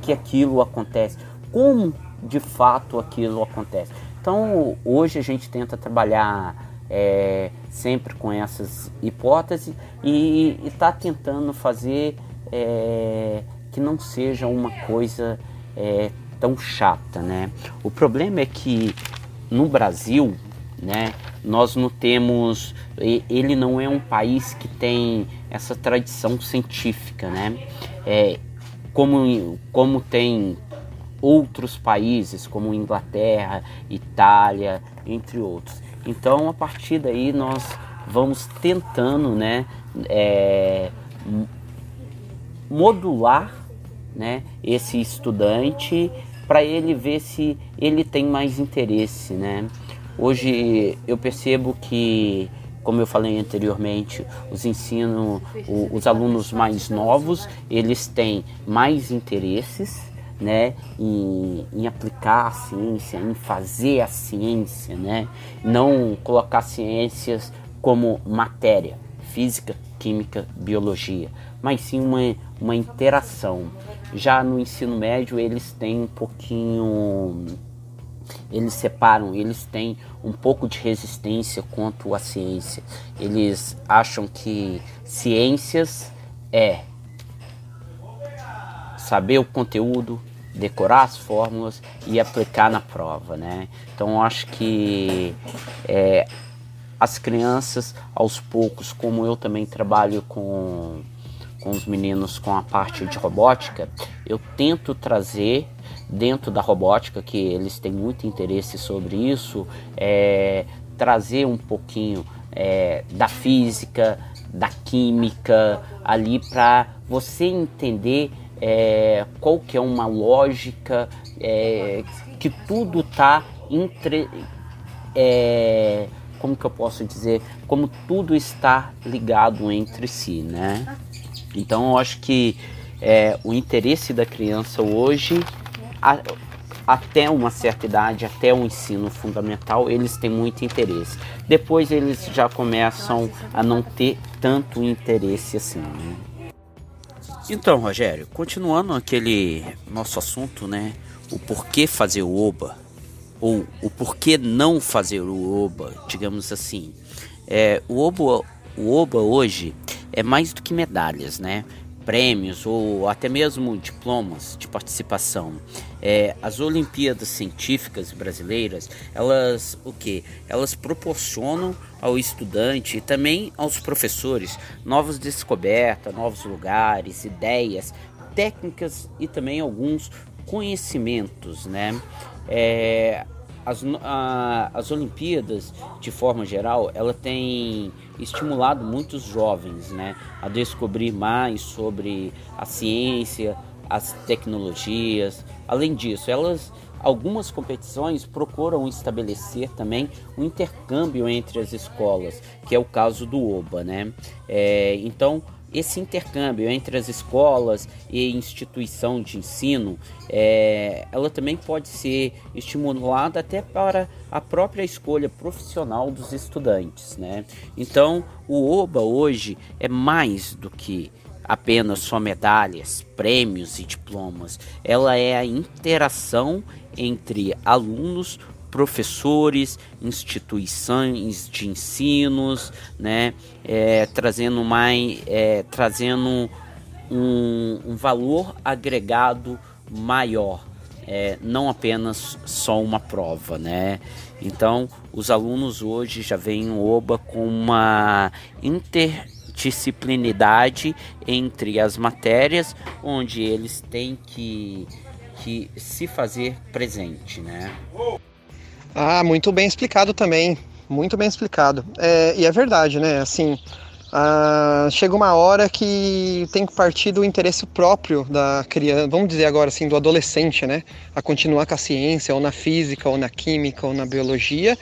que aquilo acontece, como de fato aquilo acontece. Então hoje a gente tenta trabalhar é, sempre com essas hipóteses e está tentando fazer é, que não seja uma coisa é, tão chata, né? O problema é que no Brasil, né, nós não temos, ele não é um país que tem essa tradição científica, né? É, como, como tem outros países como Inglaterra, Itália, entre outros. Então a partir daí nós vamos tentando, né, é, modular, né, esse estudante para ele ver se ele tem mais interesse, né. Hoje eu percebo que como eu falei anteriormente, os ensino, os alunos mais novos, eles têm mais interesses, né, em, em, aplicar a ciência, em fazer a ciência, né, não colocar ciências como matéria, física, química, biologia, mas sim uma, uma interação. Já no ensino médio eles têm um pouquinho, eles separam, eles têm um pouco de resistência quanto à ciência. Eles acham que ciências é saber o conteúdo, decorar as fórmulas e aplicar na prova, né? Então acho que é, as crianças, aos poucos, como eu também trabalho com, com os meninos com a parte de robótica, eu tento trazer dentro da robótica, que eles têm muito interesse sobre isso, é, trazer um pouquinho é, da física, da química ali para você entender é, qual que é uma lógica, é, que tudo está entre. É, como que eu posso dizer? Como tudo está ligado entre si, né? Então eu acho que é, o interesse da criança hoje, a, até uma certa idade, até o ensino fundamental, eles têm muito interesse. Depois eles já começam a não ter tanto interesse assim. Né? Então, Rogério, continuando aquele nosso assunto, né? O porquê fazer o OBA, ou o porquê não fazer o OBA, digamos assim. É, o, OBA, o OBA hoje é mais do que medalhas, né? Prêmios ou até mesmo diplomas de participação. É, as Olimpíadas Científicas Brasileiras, elas o que? Elas proporcionam ao estudante e também aos professores novas descobertas, novos lugares, ideias, técnicas e também alguns conhecimentos, né? É, as, a, as Olimpíadas, de forma geral, ela tem estimulado muitos jovens né, a descobrir mais sobre a ciência, as tecnologias. Além disso, elas algumas competições procuram estabelecer também um intercâmbio entre as escolas, que é o caso do OBA, né? É, então esse intercâmbio entre as escolas e instituição de ensino, é, ela também pode ser estimulada até para a própria escolha profissional dos estudantes, né? Então, o OBA hoje é mais do que apenas só medalhas, prêmios e diplomas. Ela é a interação entre alunos, professores, instituições de ensinos, né, é, trazendo mais, é, trazendo um, um, valor agregado maior, é, não apenas só uma prova, né? Então, os alunos hoje já veem o OBA com uma interdisciplinidade entre as matérias, onde eles têm que, que se fazer presente, né? Ah, muito bem explicado também. Muito bem explicado. É, e é verdade, né? Assim, ah, chega uma hora que tem que partir do interesse próprio da criança, vamos dizer agora assim, do adolescente, né? A continuar com a ciência, ou na física, ou na química, ou na biologia.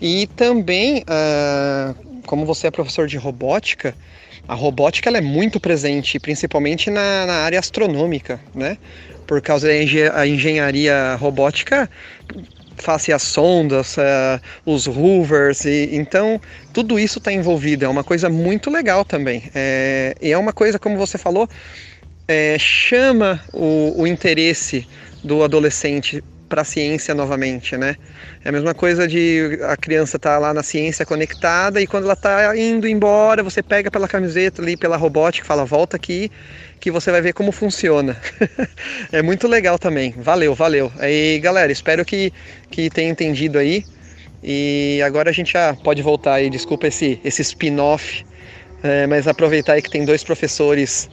E também, ah, como você é professor de robótica, a robótica ela é muito presente, principalmente na, na área astronômica, né? Por causa da engenharia robótica, face as sondas, uh, os rovers, e, então tudo isso está envolvido, é uma coisa muito legal também. É, e é uma coisa, como você falou, é, chama o, o interesse do adolescente para a ciência novamente, né? É a mesma coisa de a criança estar tá lá na ciência conectada e quando ela está indo embora, você pega pela camiseta ali, pela robótica, fala volta aqui, que você vai ver como funciona. é muito legal também. Valeu, valeu. Aí, galera, espero que que tenha entendido aí. E agora a gente já pode voltar aí. Desculpa esse esse spin-off, é, mas aproveitar aí que tem dois professores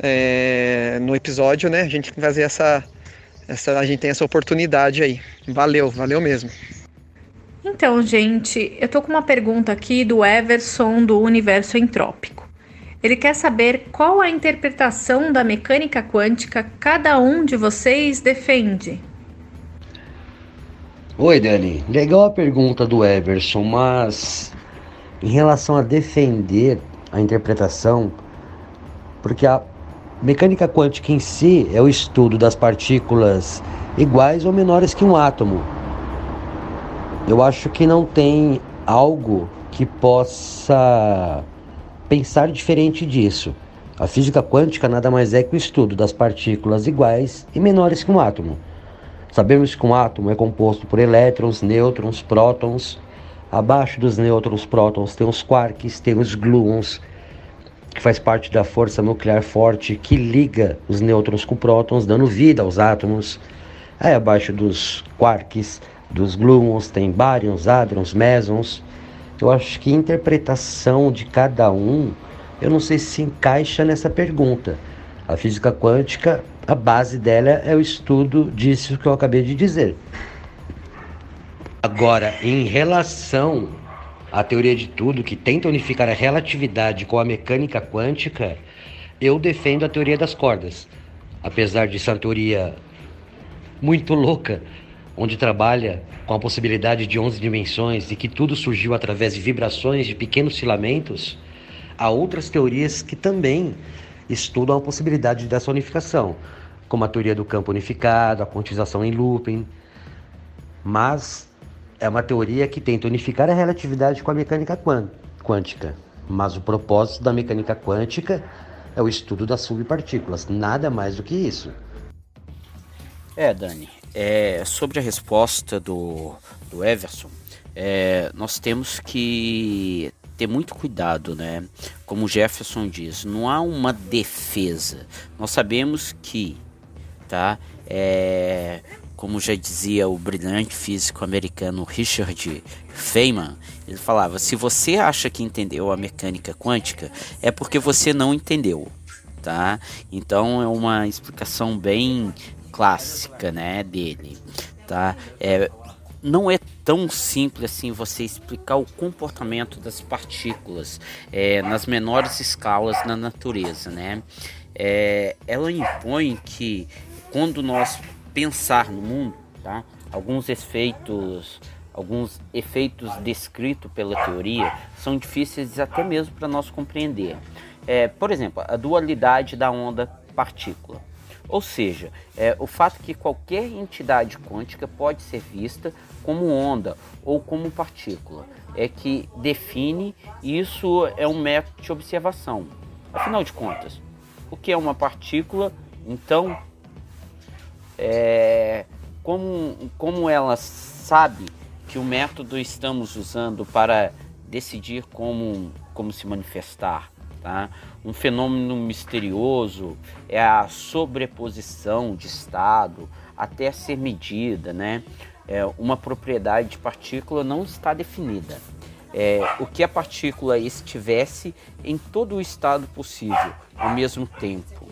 é, no episódio, né? A gente vai fazer essa essa, a gente tem essa oportunidade aí. Valeu, valeu mesmo. Então, gente, eu tô com uma pergunta aqui do Everson do Universo Entrópico. Ele quer saber qual a interpretação da mecânica quântica cada um de vocês defende. Oi, Dani. Legal a pergunta do Everson, mas em relação a defender a interpretação, porque a Mecânica quântica em si é o estudo das partículas iguais ou menores que um átomo. Eu acho que não tem algo que possa pensar diferente disso. A física quântica nada mais é que o estudo das partículas iguais e menores que um átomo. Sabemos que um átomo é composto por elétrons, nêutrons, prótons. Abaixo dos nêutrons, prótons tem os quarks, tem os gluons que faz parte da força nuclear forte que liga os nêutrons com prótons, dando vida aos átomos. Aí abaixo dos quarks, dos gluons, tem baryons, hadrons, mesons. Eu acho que a interpretação de cada um, eu não sei se encaixa nessa pergunta. A física quântica, a base dela é o estudo disso que eu acabei de dizer. Agora, em relação a teoria de tudo, que tenta unificar a relatividade com a mecânica quântica, eu defendo a teoria das cordas. Apesar de ser uma teoria muito louca, onde trabalha com a possibilidade de 11 dimensões e que tudo surgiu através de vibrações de pequenos filamentos, há outras teorias que também estudam a possibilidade dessa unificação, como a teoria do campo unificado, a quantização em looping. Mas é uma teoria que tenta unificar a relatividade com a mecânica quântica, mas o propósito da mecânica quântica é o estudo das subpartículas, nada mais do que isso. É, Dani, é, sobre a resposta do, do Everson, é, nós temos que ter muito cuidado, né? Como o Jefferson diz, não há uma defesa. Nós sabemos que, tá? É, como já dizia o brilhante físico americano Richard Feynman, ele falava: se você acha que entendeu a mecânica quântica, é porque você não entendeu, tá? Então é uma explicação bem clássica, né, dele, tá? É, não é tão simples assim você explicar o comportamento das partículas é, nas menores escalas na natureza, né? É, ela impõe que quando nós pensar no mundo, tá? Alguns efeitos, alguns efeitos descritos pela teoria são difíceis até mesmo para nós compreender. É, por exemplo, a dualidade da onda partícula. Ou seja, é, o fato que qualquer entidade quântica pode ser vista como onda ou como partícula é que define isso é um método de observação. Afinal de contas, o que é uma partícula? Então, é, como, como ela sabe que o método estamos usando para decidir como, como se manifestar, tá? Um fenômeno misterioso é a sobreposição de estado até ser medida, né? É, uma propriedade de partícula não está definida. É, o que a partícula estivesse em todo o estado possível ao mesmo tempo.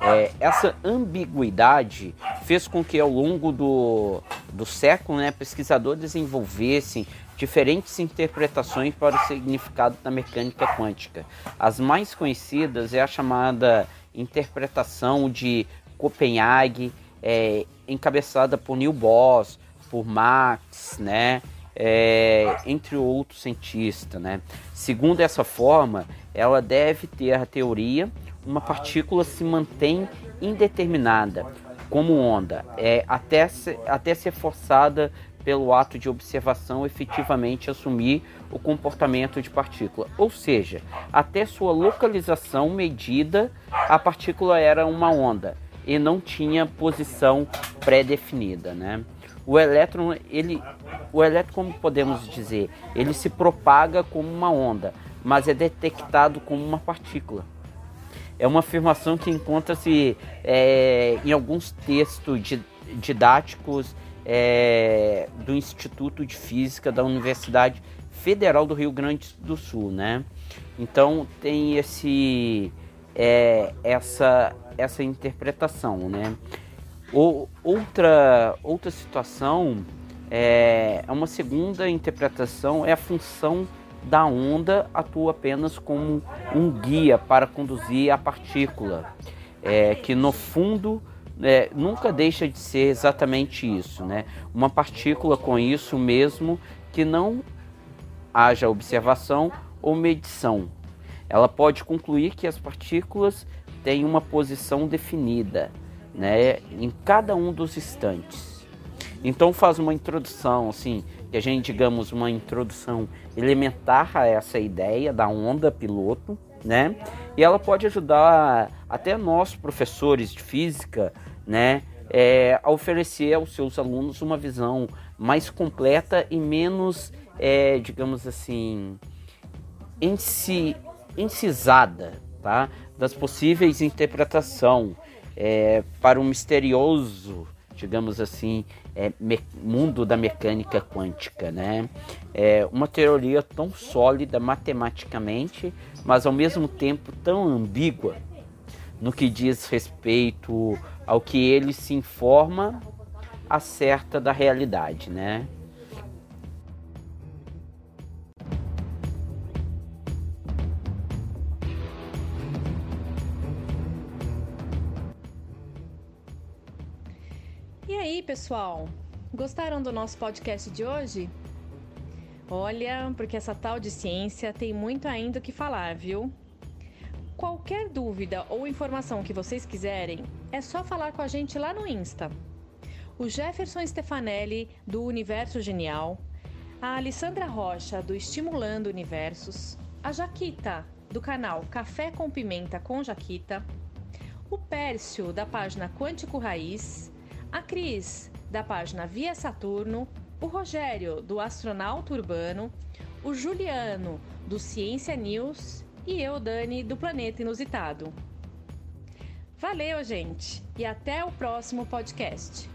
É, essa ambiguidade fez com que ao longo do, do século né, pesquisadores desenvolvessem diferentes interpretações para o significado da mecânica quântica. As mais conhecidas é a chamada interpretação de Copenhague, é, encabeçada por Neil Bohr, por Max, né, é, entre outros cientistas. Né. Segundo essa forma, ela deve ter a teoria uma partícula se mantém indeterminada como onda, é, até, se, até ser forçada pelo ato de observação efetivamente assumir o comportamento de partícula. Ou seja, até sua localização medida, a partícula era uma onda e não tinha posição pré-definida, né? O elétron, ele, o elétron, como podemos dizer, ele se propaga como uma onda, mas é detectado como uma partícula. É uma afirmação que encontra-se é, em alguns textos didáticos é, do Instituto de Física da Universidade Federal do Rio Grande do Sul, né? Então tem esse é, essa essa interpretação, né? Ou, outra outra situação é, é uma segunda interpretação é a função da onda atua apenas como um guia para conduzir a partícula, é, que no fundo é, nunca deixa de ser exatamente isso, né? Uma partícula com isso mesmo que não haja observação ou medição. Ela pode concluir que as partículas têm uma posição definida, né, em cada um dos instantes. Então faz uma introdução, assim, que a gente digamos uma introdução elementar a essa ideia da onda piloto, né? E ela pode ajudar até nós professores de física né, é, a oferecer aos seus alunos uma visão mais completa e menos, é, digamos assim, enci, encisada tá, das possíveis interpretação é, para um misterioso, digamos assim, é, me, mundo da mecânica quântica, né? É uma teoria tão sólida matematicamente, mas ao mesmo tempo tão ambígua no que diz respeito ao que ele se informa acerta da realidade, né? E aí, pessoal? Gostaram do nosso podcast de hoje? Olha, porque essa tal de ciência tem muito ainda o que falar, viu? Qualquer dúvida ou informação que vocês quiserem, é só falar com a gente lá no Insta. O Jefferson Stefanelli, do Universo Genial, a Alessandra Rocha, do Estimulando Universos, a Jaquita, do canal Café com Pimenta com Jaquita, o Pércio, da página Quântico Raiz, a Cris, da página Via Saturno, o Rogério, do Astronauta Urbano, o Juliano, do Ciência News e eu, Dani, do Planeta Inusitado. Valeu, gente, e até o próximo podcast.